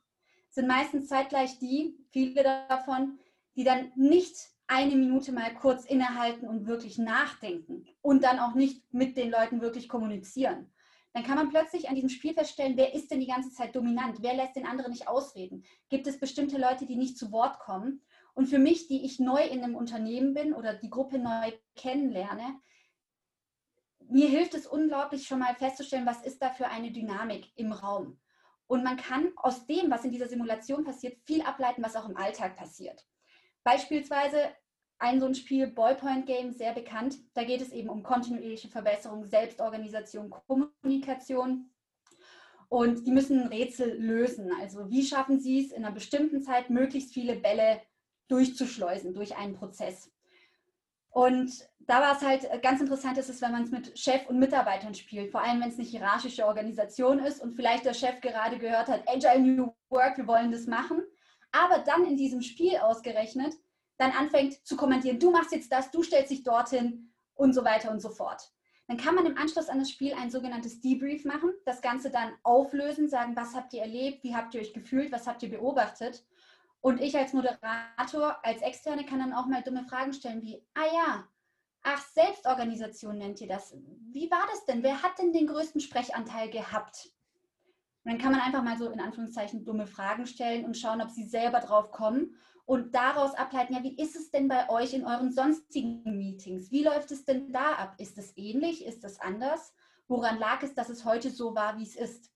sind meistens zeitgleich die, viele davon, die dann nicht eine Minute mal kurz innehalten und wirklich nachdenken und dann auch nicht mit den Leuten wirklich kommunizieren. Dann kann man plötzlich an diesem Spiel feststellen, wer ist denn die ganze Zeit dominant? Wer lässt den anderen nicht ausreden? Gibt es bestimmte Leute, die nicht zu Wort kommen? Und für mich, die ich neu in einem Unternehmen bin oder die Gruppe neu kennenlerne, mir hilft es unglaublich schon mal festzustellen, was ist da für eine Dynamik im Raum. Und man kann aus dem, was in dieser Simulation passiert, viel ableiten, was auch im Alltag passiert. Beispielsweise ein so ein Spiel, Ballpoint Game, sehr bekannt. Da geht es eben um kontinuierliche Verbesserung, Selbstorganisation, Kommunikation. Und die müssen Rätsel lösen. Also wie schaffen sie es, in einer bestimmten Zeit möglichst viele Bälle durchzuschleusen durch einen Prozess. Und da war es halt äh, ganz interessant, ist es, wenn man es mit Chef und Mitarbeitern spielt, vor allem wenn es eine hierarchische Organisation ist und vielleicht der Chef gerade gehört hat, Agile New Work, wir wollen das machen, aber dann in diesem Spiel ausgerechnet dann anfängt zu kommentieren, du machst jetzt das, du stellst dich dorthin und so weiter und so fort. Dann kann man im Anschluss an das Spiel ein sogenanntes Debrief machen, das Ganze dann auflösen, sagen, was habt ihr erlebt, wie habt ihr euch gefühlt, was habt ihr beobachtet und ich als Moderator, als Externe kann dann auch mal dumme Fragen stellen wie, ah ja, ach, Selbstorganisation nennt ihr das. Wie war das denn? Wer hat denn den größten Sprechanteil gehabt? Und dann kann man einfach mal so in Anführungszeichen dumme Fragen stellen und schauen, ob sie selber drauf kommen und daraus ableiten, ja, wie ist es denn bei euch in euren sonstigen Meetings? Wie läuft es denn da ab? Ist es ähnlich? Ist es anders? Woran lag es, dass es heute so war, wie es ist?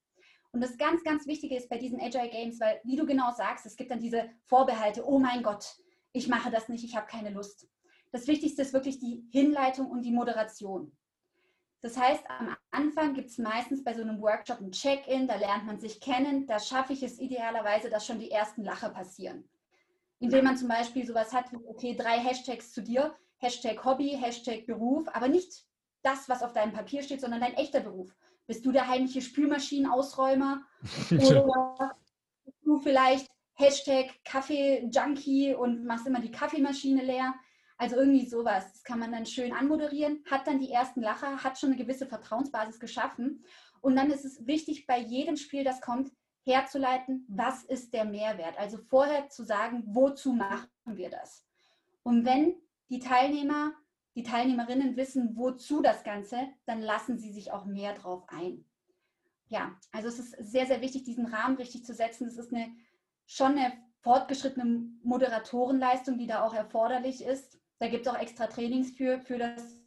Und das ganz, ganz Wichtige ist bei diesen Agile Games, weil, wie du genau sagst, es gibt dann diese Vorbehalte, oh mein Gott, ich mache das nicht, ich habe keine Lust. Das Wichtigste ist wirklich die Hinleitung und die Moderation. Das heißt, am Anfang gibt es meistens bei so einem Workshop ein Check-in, da lernt man sich kennen, da schaffe ich es idealerweise, dass schon die ersten Lacher passieren. Indem man zum Beispiel sowas hat wie, okay, drei Hashtags zu dir, Hashtag Hobby, Hashtag Beruf, aber nicht das, was auf deinem Papier steht, sondern dein echter Beruf. Bist du der heimliche Spülmaschinenausräumer? Oder bist du vielleicht Hashtag Kaffee-Junkie und machst immer die Kaffeemaschine leer? Also irgendwie sowas. Das kann man dann schön anmoderieren, hat dann die ersten Lacher, hat schon eine gewisse Vertrauensbasis geschaffen. Und dann ist es wichtig, bei jedem Spiel, das kommt, herzuleiten, was ist der Mehrwert? Also vorher zu sagen, wozu machen wir das? Und wenn die Teilnehmer die Teilnehmerinnen wissen, wozu das Ganze, dann lassen sie sich auch mehr drauf ein. Ja, also es ist sehr, sehr wichtig, diesen Rahmen richtig zu setzen. Es ist eine, schon eine fortgeschrittene Moderatorenleistung, die da auch erforderlich ist. Da gibt es auch extra Trainings für, für das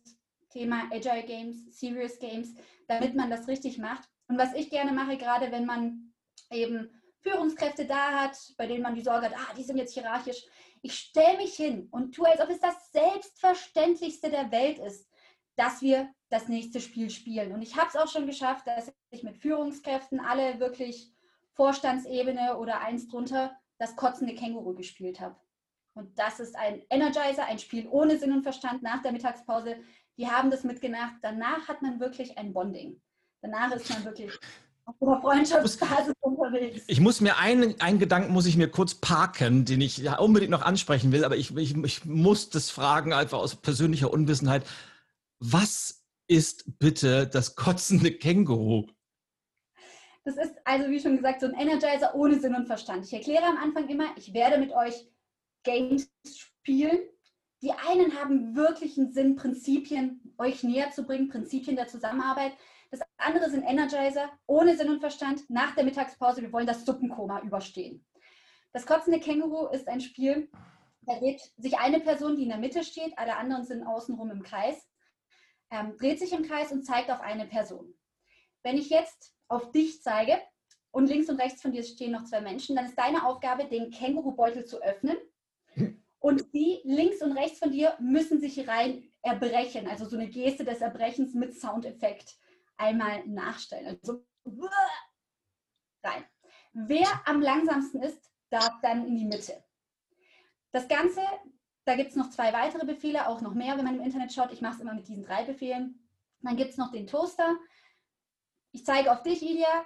Thema Agile Games, Serious Games, damit man das richtig macht. Und was ich gerne mache, gerade wenn man eben Führungskräfte da hat, bei denen man die Sorge hat, ah, die sind jetzt hierarchisch. Ich stelle mich hin und tue, als ob es das Selbstverständlichste der Welt ist, dass wir das nächste Spiel spielen. Und ich habe es auch schon geschafft, dass ich mit Führungskräften alle wirklich Vorstandsebene oder eins drunter das kotzende Känguru gespielt habe. Und das ist ein Energizer, ein Spiel ohne Sinn und Verstand nach der Mittagspause. Die haben das mitgemacht. Danach hat man wirklich ein Bonding. Danach ist man wirklich auf Freundschaftsbasis unterwegs. Ich muss mir einen, einen Gedanken muss ich mir kurz parken, den ich ja unbedingt noch ansprechen will, aber ich, ich, ich muss das fragen, einfach aus persönlicher Unwissenheit. Was ist bitte das kotzende Känguru? Das ist also, wie schon gesagt, so ein Energizer ohne Sinn und Verstand. Ich erkläre am Anfang immer, ich werde mit euch Games spielen. Die einen haben wirklich einen Sinn, Prinzipien euch näher zu bringen, Prinzipien der Zusammenarbeit. Das andere sind Energizer ohne Sinn und Verstand nach der Mittagspause. Wir wollen das Suppenkoma überstehen. Das kotzende Känguru ist ein Spiel, da dreht sich eine Person, die in der Mitte steht, alle anderen sind außenrum im Kreis, ähm, dreht sich im Kreis und zeigt auf eine Person. Wenn ich jetzt auf dich zeige und links und rechts von dir stehen noch zwei Menschen, dann ist deine Aufgabe, den Kängurubeutel zu öffnen. Und die links und rechts von dir müssen sich rein erbrechen, also so eine Geste des Erbrechens mit Soundeffekt einmal nachstellen. Also rein. Wer am langsamsten ist, darf dann in die Mitte. Das Ganze, da gibt es noch zwei weitere Befehle, auch noch mehr, wenn man im Internet schaut. Ich mache es immer mit diesen drei Befehlen. Dann gibt es noch den Toaster. Ich zeige auf dich, Ilja.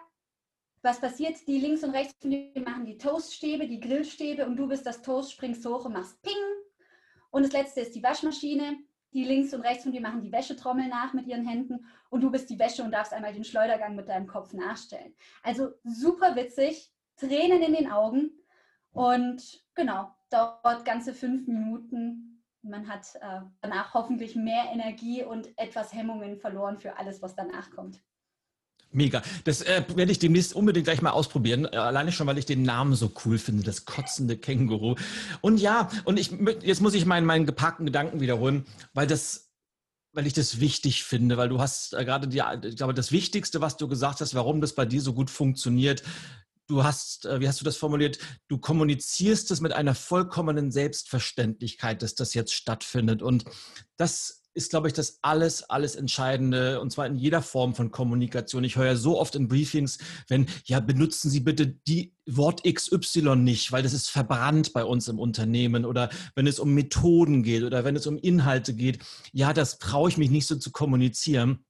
Was passiert? Die links und rechts von dir machen die Toaststäbe, die Grillstäbe und du bist das Toast, springst hoch und machst Ping. Und das letzte ist die Waschmaschine. Die links und rechts von dir machen die Wäschetrommel nach mit ihren Händen und du bist die Wäsche und darfst einmal den Schleudergang mit deinem Kopf nachstellen. Also super witzig, Tränen in den Augen und genau, dauert ganze fünf Minuten. Man hat äh, danach hoffentlich mehr Energie und etwas Hemmungen verloren für alles, was danach kommt. Mega. Das äh, werde ich demnächst unbedingt gleich mal ausprobieren. Äh, alleine schon, weil ich den Namen so cool finde, das kotzende Känguru. Und ja, und ich jetzt muss ich meinen, meinen geparkten Gedanken wiederholen, weil das, weil ich das wichtig finde, weil du hast äh, gerade die, ich glaube, das Wichtigste, was du gesagt hast, warum das bei dir so gut funktioniert, du hast, äh, wie hast du das formuliert, du kommunizierst es mit einer vollkommenen Selbstverständlichkeit, dass das jetzt stattfindet. Und das ist, glaube ich, das alles, alles Entscheidende und zwar in jeder Form von Kommunikation. Ich höre ja so oft in Briefings, wenn, ja, benutzen Sie bitte die Wort XY nicht, weil das ist verbrannt bei uns im Unternehmen oder wenn es um Methoden geht oder wenn es um Inhalte geht, ja, das traue ich mich nicht so zu kommunizieren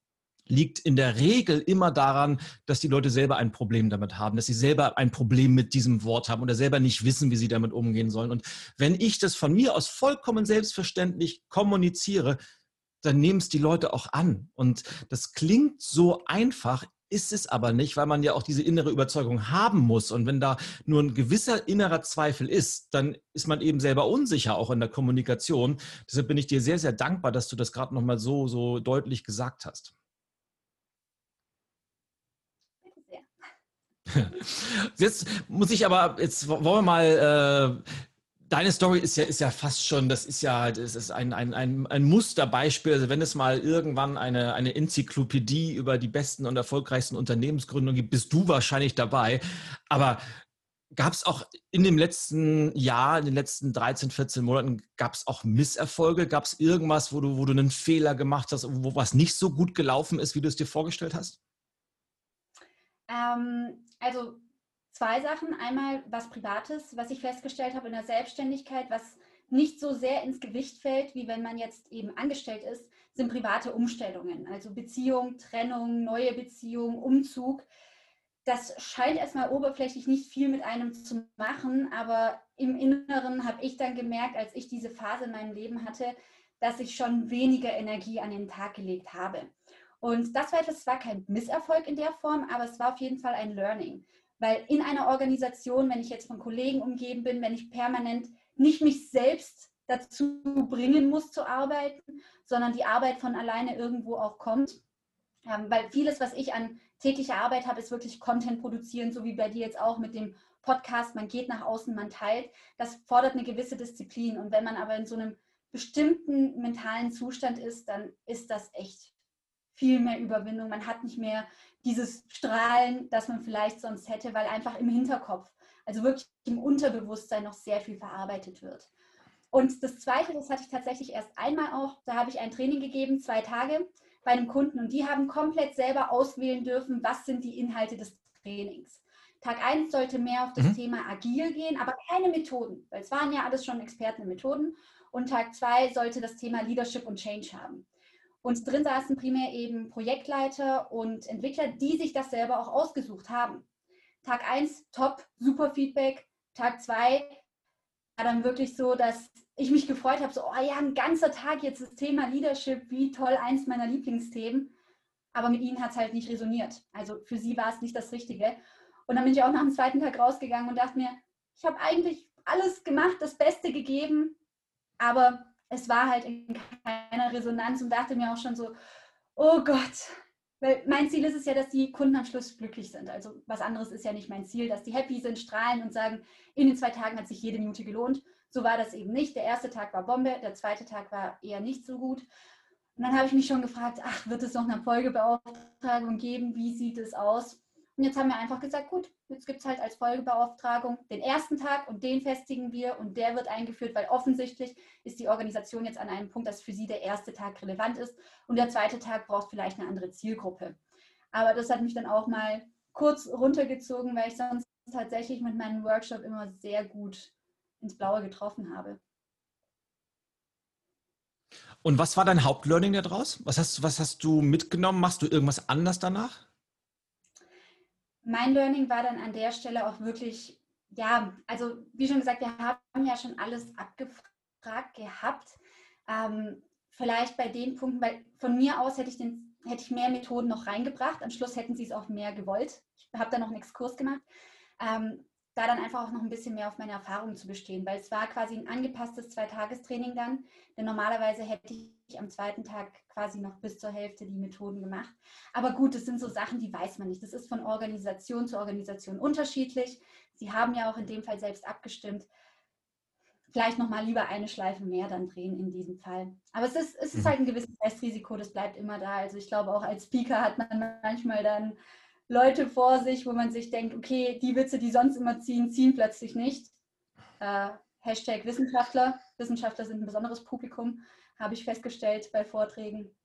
liegt in der Regel immer daran, dass die Leute selber ein Problem damit haben, dass sie selber ein Problem mit diesem Wort haben oder selber nicht wissen, wie sie damit umgehen sollen. Und wenn ich das von mir aus vollkommen selbstverständlich kommuniziere, dann nehmen es die Leute auch an. Und das klingt so einfach, ist es aber nicht, weil man ja auch diese innere Überzeugung haben muss. Und wenn da nur ein gewisser innerer Zweifel ist, dann ist man eben selber unsicher, auch in der Kommunikation. Deshalb bin ich dir sehr, sehr dankbar, dass du das gerade nochmal so, so deutlich gesagt hast. Jetzt muss ich aber, jetzt wollen wir mal äh, deine Story ist ja, ist ja fast schon, das ist ja, das ist ein, ein, ein, ein Musterbeispiel. Also wenn es mal irgendwann eine, eine Enzyklopädie über die besten und erfolgreichsten Unternehmensgründungen gibt, bist du wahrscheinlich dabei. Aber gab es auch in dem letzten Jahr, in den letzten 13, 14 Monaten, gab es auch Misserfolge? Gab es irgendwas, wo du, wo du einen Fehler gemacht hast, wo was nicht so gut gelaufen ist, wie du es dir vorgestellt hast? Ähm, also zwei Sachen. Einmal was Privates, was ich festgestellt habe in der Selbstständigkeit, was nicht so sehr ins Gewicht fällt, wie wenn man jetzt eben angestellt ist, sind private Umstellungen. Also Beziehung, Trennung, neue Beziehung, Umzug. Das scheint erstmal oberflächlich nicht viel mit einem zu machen, aber im Inneren habe ich dann gemerkt, als ich diese Phase in meinem Leben hatte, dass ich schon weniger Energie an den Tag gelegt habe. Und das war etwas, es war kein Misserfolg in der Form, aber es war auf jeden Fall ein Learning. Weil in einer Organisation, wenn ich jetzt von Kollegen umgeben bin, wenn ich permanent nicht mich selbst dazu bringen muss zu arbeiten, sondern die Arbeit von alleine irgendwo auch kommt. Ähm, weil vieles, was ich an täglicher Arbeit habe, ist wirklich Content produzieren, so wie bei dir jetzt auch mit dem Podcast. Man geht nach außen, man teilt. Das fordert eine gewisse Disziplin. Und wenn man aber in so einem bestimmten mentalen Zustand ist, dann ist das echt viel mehr Überwindung. Man hat nicht mehr dieses Strahlen, das man vielleicht sonst hätte, weil einfach im Hinterkopf, also wirklich im Unterbewusstsein noch sehr viel verarbeitet wird. Und das Zweite, das hatte ich tatsächlich erst einmal auch, da habe ich ein Training gegeben, zwei Tage bei einem Kunden und die haben komplett selber auswählen dürfen, was sind die Inhalte des Trainings. Tag 1 sollte mehr auf das mhm. Thema agil gehen, aber keine Methoden, weil es waren ja alles schon Experten in Methoden. Und Tag 2 sollte das Thema Leadership und Change haben. Und drin saßen primär eben Projektleiter und Entwickler, die sich das selber auch ausgesucht haben. Tag 1, top, super Feedback. Tag 2 war dann wirklich so, dass ich mich gefreut habe, so, oh ja, ein ganzer Tag jetzt das Thema Leadership, wie toll, eins meiner Lieblingsthemen. Aber mit ihnen hat es halt nicht resoniert. Also für sie war es nicht das Richtige. Und dann bin ich auch nach dem zweiten Tag rausgegangen und dachte mir, ich habe eigentlich alles gemacht, das Beste gegeben, aber es war halt in keiner Resonanz und dachte mir auch schon so, oh Gott, weil mein Ziel ist es ja, dass die Kunden am Schluss glücklich sind. Also was anderes ist ja nicht mein Ziel, dass die happy sind, strahlen und sagen, in den zwei Tagen hat sich jede Minute gelohnt. So war das eben nicht. Der erste Tag war Bombe, der zweite Tag war eher nicht so gut. Und dann habe ich mich schon gefragt, ach, wird es noch eine Folgebeauftragung geben? Wie sieht es aus? Und jetzt haben wir einfach gesagt, gut, jetzt gibt es halt als Folgebeauftragung den ersten Tag und den festigen wir und der wird eingeführt, weil offensichtlich ist die Organisation jetzt an einem Punkt, dass für sie der erste Tag relevant ist und der zweite Tag braucht vielleicht eine andere Zielgruppe. Aber das hat mich dann auch mal kurz runtergezogen, weil ich sonst tatsächlich mit meinem Workshop immer sehr gut ins Blaue getroffen habe. Und was war dein Hauptlearning daraus? Was hast, was hast du mitgenommen? Machst du irgendwas anders danach? Mein Learning war dann an der Stelle auch wirklich, ja, also wie schon gesagt, wir haben ja schon alles abgefragt gehabt. Ähm, vielleicht bei den Punkten, weil von mir aus hätte ich, den, hätte ich mehr Methoden noch reingebracht. Am Schluss hätten sie es auch mehr gewollt. Ich habe da noch einen Exkurs gemacht. Ähm, da dann einfach auch noch ein bisschen mehr auf meine Erfahrungen zu bestehen, weil es war quasi ein angepasstes Zweitagestraining dann, denn normalerweise hätte ich am zweiten Tag quasi noch bis zur Hälfte die Methoden gemacht. Aber gut, das sind so Sachen, die weiß man nicht. Das ist von Organisation zu Organisation unterschiedlich. Sie haben ja auch in dem Fall selbst abgestimmt. Vielleicht nochmal lieber eine Schleife mehr dann drehen in diesem Fall. Aber es ist, es ist mhm. halt ein gewisses Restrisiko, das bleibt immer da. Also ich glaube, auch als Speaker hat man manchmal dann Leute vor sich, wo man sich denkt, okay, die Witze, die sonst immer ziehen, ziehen plötzlich nicht. Äh, Hashtag Wissenschaftler. Wissenschaftler sind ein besonderes Publikum, habe ich festgestellt bei Vorträgen.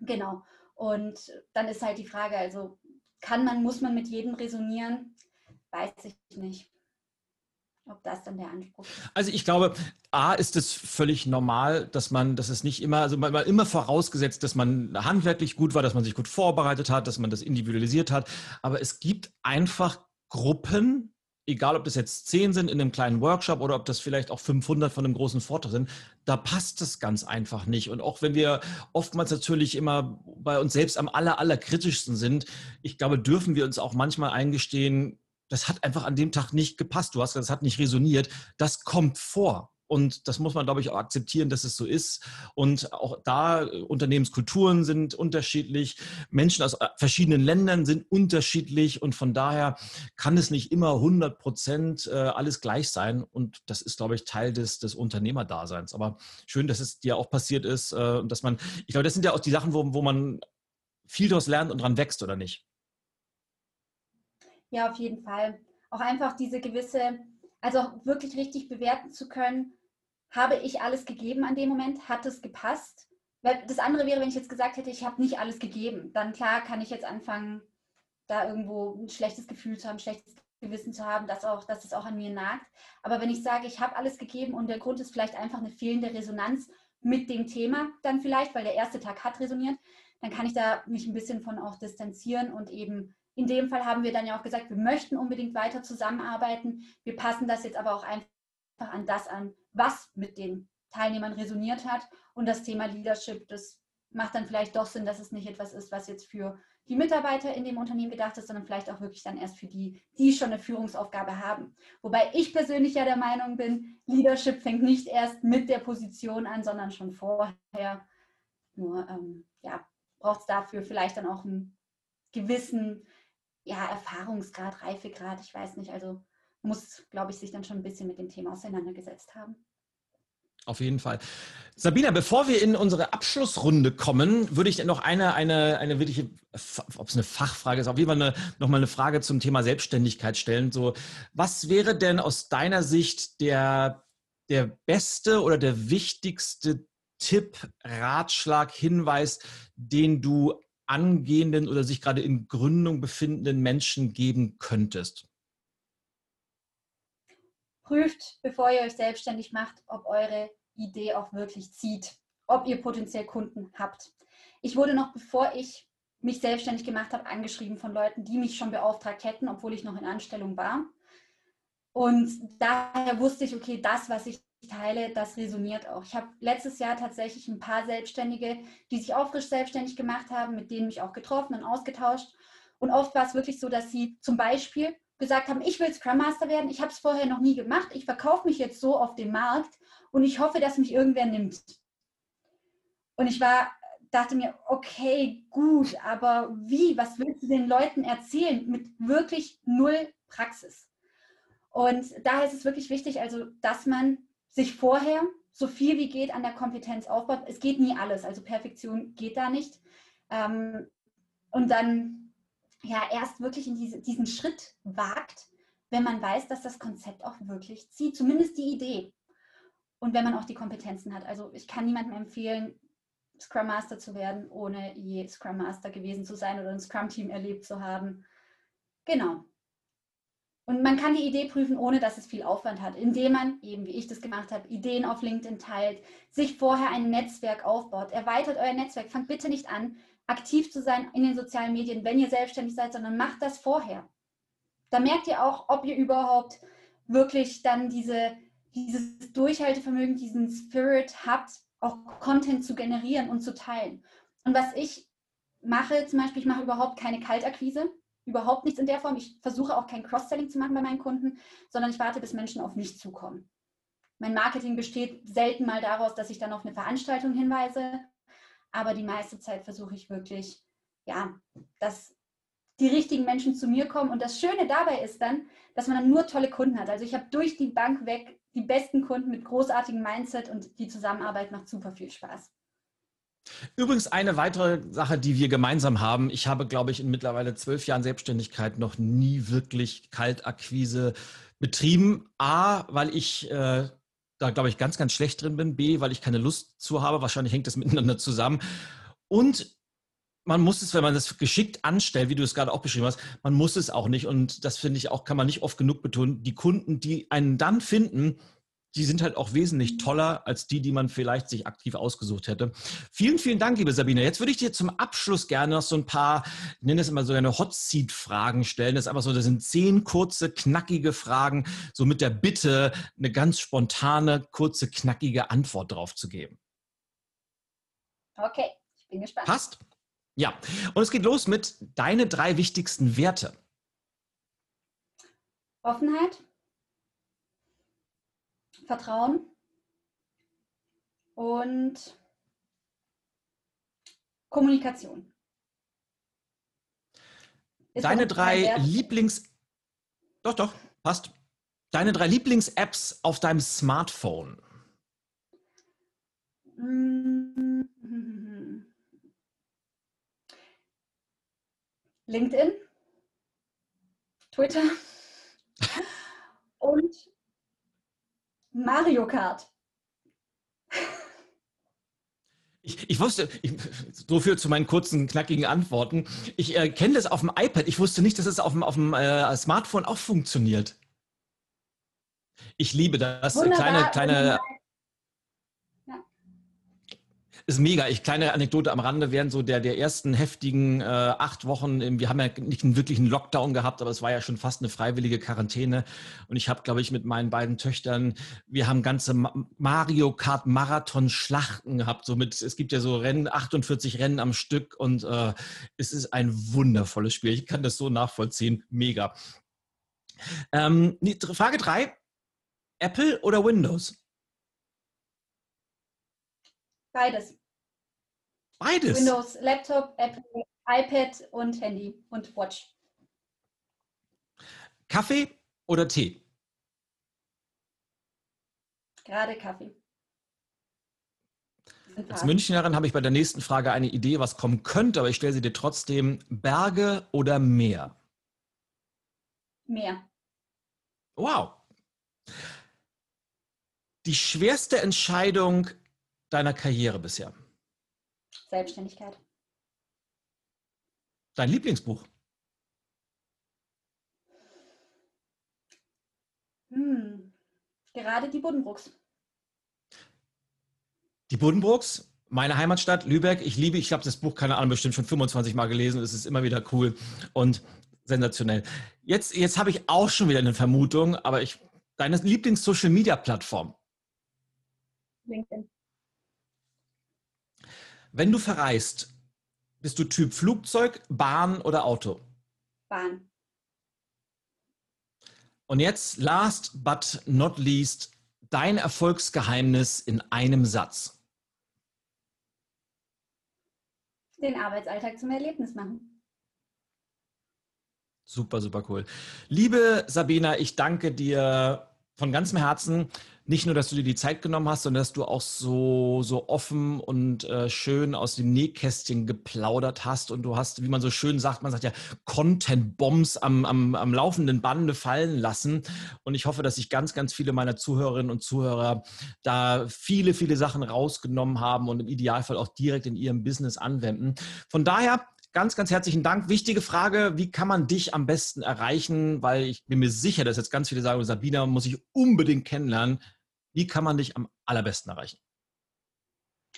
Genau. Und dann ist halt die Frage, also kann man, muss man mit jedem resonieren? Weiß ich nicht ob das dann der Anspruch ist. Also ich glaube, A ist es völlig normal, dass man, dass es nicht immer, also man, man immer vorausgesetzt, dass man handwerklich gut war, dass man sich gut vorbereitet hat, dass man das individualisiert hat. Aber es gibt einfach Gruppen, egal ob das jetzt zehn sind in einem kleinen Workshop oder ob das vielleicht auch 500 von einem großen Vortrag sind, da passt es ganz einfach nicht. Und auch wenn wir oftmals natürlich immer bei uns selbst am aller, aller kritischsten sind, ich glaube, dürfen wir uns auch manchmal eingestehen, das hat einfach an dem Tag nicht gepasst. Du hast gesagt, das hat nicht resoniert. Das kommt vor. Und das muss man, glaube ich, auch akzeptieren, dass es so ist. Und auch da, äh, Unternehmenskulturen sind unterschiedlich, Menschen aus äh, verschiedenen Ländern sind unterschiedlich und von daher kann es nicht immer 100 Prozent äh, alles gleich sein. Und das ist, glaube ich, Teil des, des Unternehmerdaseins. Aber schön, dass es dir auch passiert ist und dass man, ich glaube, das sind ja auch die Sachen, wo, wo man viel daraus lernt und dran wächst, oder nicht? Ja, auf jeden Fall. Auch einfach diese gewisse, also auch wirklich richtig bewerten zu können, habe ich alles gegeben an dem Moment? Hat es gepasst? Weil das andere wäre, wenn ich jetzt gesagt hätte, ich habe nicht alles gegeben. Dann klar kann ich jetzt anfangen, da irgendwo ein schlechtes Gefühl zu haben, ein schlechtes Gewissen zu haben, dass, auch, dass es auch an mir nagt. Aber wenn ich sage, ich habe alles gegeben und der Grund ist vielleicht einfach eine fehlende Resonanz mit dem Thema, dann vielleicht, weil der erste Tag hat resoniert, dann kann ich da mich ein bisschen von auch distanzieren und eben in dem Fall haben wir dann ja auch gesagt, wir möchten unbedingt weiter zusammenarbeiten. Wir passen das jetzt aber auch einfach an das an, was mit den Teilnehmern resoniert hat. Und das Thema Leadership, das macht dann vielleicht doch Sinn, dass es nicht etwas ist, was jetzt für die Mitarbeiter in dem Unternehmen gedacht ist, sondern vielleicht auch wirklich dann erst für die, die schon eine Führungsaufgabe haben. Wobei ich persönlich ja der Meinung bin, Leadership fängt nicht erst mit der Position an, sondern schon vorher. Nur ähm, ja, braucht es dafür vielleicht dann auch einen gewissen ja, Erfahrungsgrad, Reifegrad, ich weiß nicht. Also muss, glaube ich, sich dann schon ein bisschen mit dem Thema auseinandergesetzt haben. Auf jeden Fall. Sabina, bevor wir in unsere Abschlussrunde kommen, würde ich noch eine, eine, eine wirkliche, ob es eine Fachfrage ist, auf jeden Fall eine, nochmal eine Frage zum Thema Selbstständigkeit stellen. So, was wäre denn aus deiner Sicht der, der beste oder der wichtigste Tipp, Ratschlag, Hinweis, den du angehenden oder sich gerade in Gründung befindenden Menschen geben könntest? Prüft, bevor ihr euch selbstständig macht, ob eure Idee auch wirklich zieht, ob ihr potenziell Kunden habt. Ich wurde noch, bevor ich mich selbstständig gemacht habe, angeschrieben von Leuten, die mich schon beauftragt hätten, obwohl ich noch in Anstellung war. Und daher wusste ich, okay, das, was ich teile, das resoniert auch. Ich habe letztes Jahr tatsächlich ein paar Selbstständige, die sich auch frisch selbstständig gemacht haben, mit denen mich auch getroffen und ausgetauscht. Und oft war es wirklich so, dass sie zum Beispiel gesagt haben, ich will Scrum Master werden, ich habe es vorher noch nie gemacht, ich verkaufe mich jetzt so auf dem Markt und ich hoffe, dass mich irgendwer nimmt. Und ich war, dachte mir, okay, gut, aber wie? Was willst du den Leuten erzählen mit wirklich null Praxis? Und daher ist es wirklich wichtig, also, dass man sich vorher so viel wie geht an der Kompetenz aufbaut. Es geht nie alles, also Perfektion geht da nicht. Ähm, und dann ja erst wirklich in diese, diesen Schritt wagt, wenn man weiß, dass das Konzept auch wirklich zieht, zumindest die Idee und wenn man auch die Kompetenzen hat. Also ich kann niemandem empfehlen, Scrum Master zu werden, ohne je Scrum Master gewesen zu sein oder ein Scrum-Team erlebt zu haben. Genau. Und man kann die Idee prüfen, ohne dass es viel Aufwand hat, indem man, eben wie ich das gemacht habe, Ideen auf LinkedIn teilt, sich vorher ein Netzwerk aufbaut, erweitert euer Netzwerk. Fangt bitte nicht an, aktiv zu sein in den sozialen Medien, wenn ihr selbstständig seid, sondern macht das vorher. Da merkt ihr auch, ob ihr überhaupt wirklich dann diese dieses Durchhaltevermögen, diesen Spirit habt, auch Content zu generieren und zu teilen. Und was ich mache, zum Beispiel, ich mache überhaupt keine Kaltakquise, überhaupt nichts in der Form. Ich versuche auch kein Cross-Selling zu machen bei meinen Kunden, sondern ich warte, bis Menschen auf mich zukommen. Mein Marketing besteht selten mal daraus, dass ich dann auf eine Veranstaltung hinweise, aber die meiste Zeit versuche ich wirklich, ja, dass die richtigen Menschen zu mir kommen. Und das Schöne dabei ist dann, dass man dann nur tolle Kunden hat. Also ich habe durch die Bank weg die besten Kunden mit großartigem Mindset und die Zusammenarbeit macht super viel Spaß. Übrigens eine weitere Sache, die wir gemeinsam haben. Ich habe, glaube ich, in mittlerweile zwölf Jahren Selbstständigkeit noch nie wirklich Kaltakquise betrieben. A, weil ich äh, da, glaube ich, ganz, ganz schlecht drin bin. B, weil ich keine Lust zu habe. Wahrscheinlich hängt das miteinander zusammen. Und man muss es, wenn man das geschickt anstellt, wie du es gerade auch beschrieben hast, man muss es auch nicht. Und das finde ich auch, kann man nicht oft genug betonen. Die Kunden, die einen dann finden, die sind halt auch wesentlich toller als die, die man vielleicht sich aktiv ausgesucht hätte. Vielen, vielen Dank, liebe Sabine. Jetzt würde ich dir zum Abschluss gerne noch so ein paar, ich nenne es immer so eine Hot Seat Fragen stellen. Das ist einfach so, das sind zehn kurze, knackige Fragen, so mit der Bitte, eine ganz spontane, kurze, knackige Antwort drauf zu geben. Okay, ich bin gespannt. Passt? Ja, und es geht los mit deine drei wichtigsten Werte. Offenheit, Vertrauen und Kommunikation. Ist Deine drei Lieblings... Doch, doch, passt. Deine drei Lieblings-Apps auf deinem Smartphone. LinkedIn, Twitter und Mario Kart. Ich, ich, wusste, ich, so viel zu meinen kurzen, knackigen Antworten. Ich äh, kenne das auf dem iPad. Ich wusste nicht, dass es auf dem, auf dem äh, Smartphone auch funktioniert. Ich liebe das. Wunderbar. Kleine, kleine ist mega. Ich kleine Anekdote am Rande während so der, der ersten heftigen äh, acht Wochen. Wir haben ja nicht einen wirklichen Lockdown gehabt, aber es war ja schon fast eine freiwillige Quarantäne. Und ich habe, glaube ich, mit meinen beiden Töchtern, wir haben ganze Mario Kart Marathon Schlachten gehabt. So mit, es gibt ja so Rennen, 48 Rennen am Stück und äh, es ist ein wundervolles Spiel. Ich kann das so nachvollziehen. Mega. Ähm, Frage drei: Apple oder Windows? Beides. Beides? Windows, Laptop, Apple, iPad und Handy und Watch. Kaffee oder Tee? Gerade Kaffee. Als Münchnerin habe ich bei der nächsten Frage eine Idee, was kommen könnte, aber ich stelle sie dir trotzdem. Berge oder Meer? Meer. Wow. Die schwerste Entscheidung deiner Karriere bisher? Selbstständigkeit. Dein Lieblingsbuch? Hm. Gerade die Buddenbrooks. Die Buddenbrooks, meine Heimatstadt Lübeck. Ich liebe, ich habe das Buch, keine Ahnung, bestimmt schon 25 Mal gelesen. Es ist immer wieder cool und sensationell. Jetzt, jetzt habe ich auch schon wieder eine Vermutung, aber ich, deine Lieblings-Social-Media-Plattform? LinkedIn. Wenn du verreist, bist du Typ Flugzeug, Bahn oder Auto? Bahn. Und jetzt, last but not least, dein Erfolgsgeheimnis in einem Satz. Den Arbeitsalltag zum Erlebnis machen. Super, super cool. Liebe Sabina, ich danke dir von ganzem Herzen nicht nur, dass du dir die Zeit genommen hast, sondern dass du auch so, so offen und äh, schön aus dem Nähkästchen geplaudert hast und du hast, wie man so schön sagt, man sagt ja, Content-Bombs am, am, am laufenden Bande fallen lassen. Und ich hoffe, dass sich ganz, ganz viele meiner Zuhörerinnen und Zuhörer da viele, viele Sachen rausgenommen haben und im Idealfall auch direkt in ihrem Business anwenden. Von daher ganz, ganz herzlichen Dank. Wichtige Frage, wie kann man dich am besten erreichen? Weil ich bin mir sicher, dass jetzt ganz viele sagen, Sabina muss ich unbedingt kennenlernen. Wie kann man dich am allerbesten erreichen?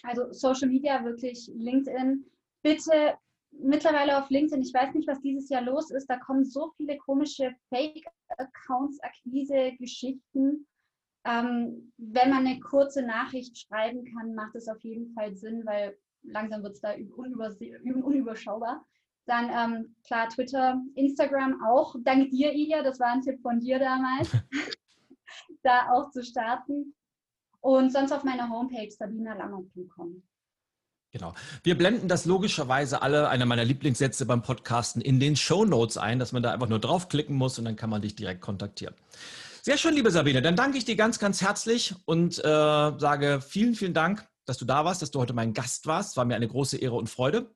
Also Social Media, wirklich LinkedIn. Bitte mittlerweile auf LinkedIn, ich weiß nicht, was dieses Jahr los ist, da kommen so viele komische Fake-Accounts, Akquise, Geschichten. Ähm, wenn man eine kurze Nachricht schreiben kann, macht es auf jeden Fall Sinn, weil langsam wird es da unüberschaubar. Dann ähm, klar Twitter, Instagram auch. Dank dir, Ilja, das war ein Tipp von dir damals, da auch zu starten. Und sonst auf meiner Homepage sabinalammer.com. Genau. Wir blenden das logischerweise alle, einer meiner Lieblingssätze beim Podcasten, in den Show Notes ein, dass man da einfach nur draufklicken muss und dann kann man dich direkt kontaktieren. Sehr schön, liebe Sabine. Dann danke ich dir ganz, ganz herzlich und äh, sage vielen, vielen Dank dass du da warst, dass du heute mein Gast warst. War mir eine große Ehre und Freude.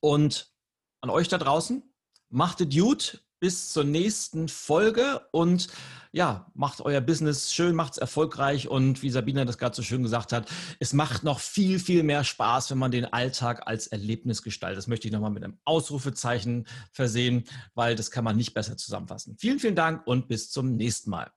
Und an euch da draußen, macht es gut bis zur nächsten Folge und ja, macht euer Business schön, macht es erfolgreich und wie Sabine das gerade so schön gesagt hat, es macht noch viel, viel mehr Spaß, wenn man den Alltag als Erlebnis gestaltet. Das möchte ich nochmal mit einem Ausrufezeichen versehen, weil das kann man nicht besser zusammenfassen. Vielen, vielen Dank und bis zum nächsten Mal.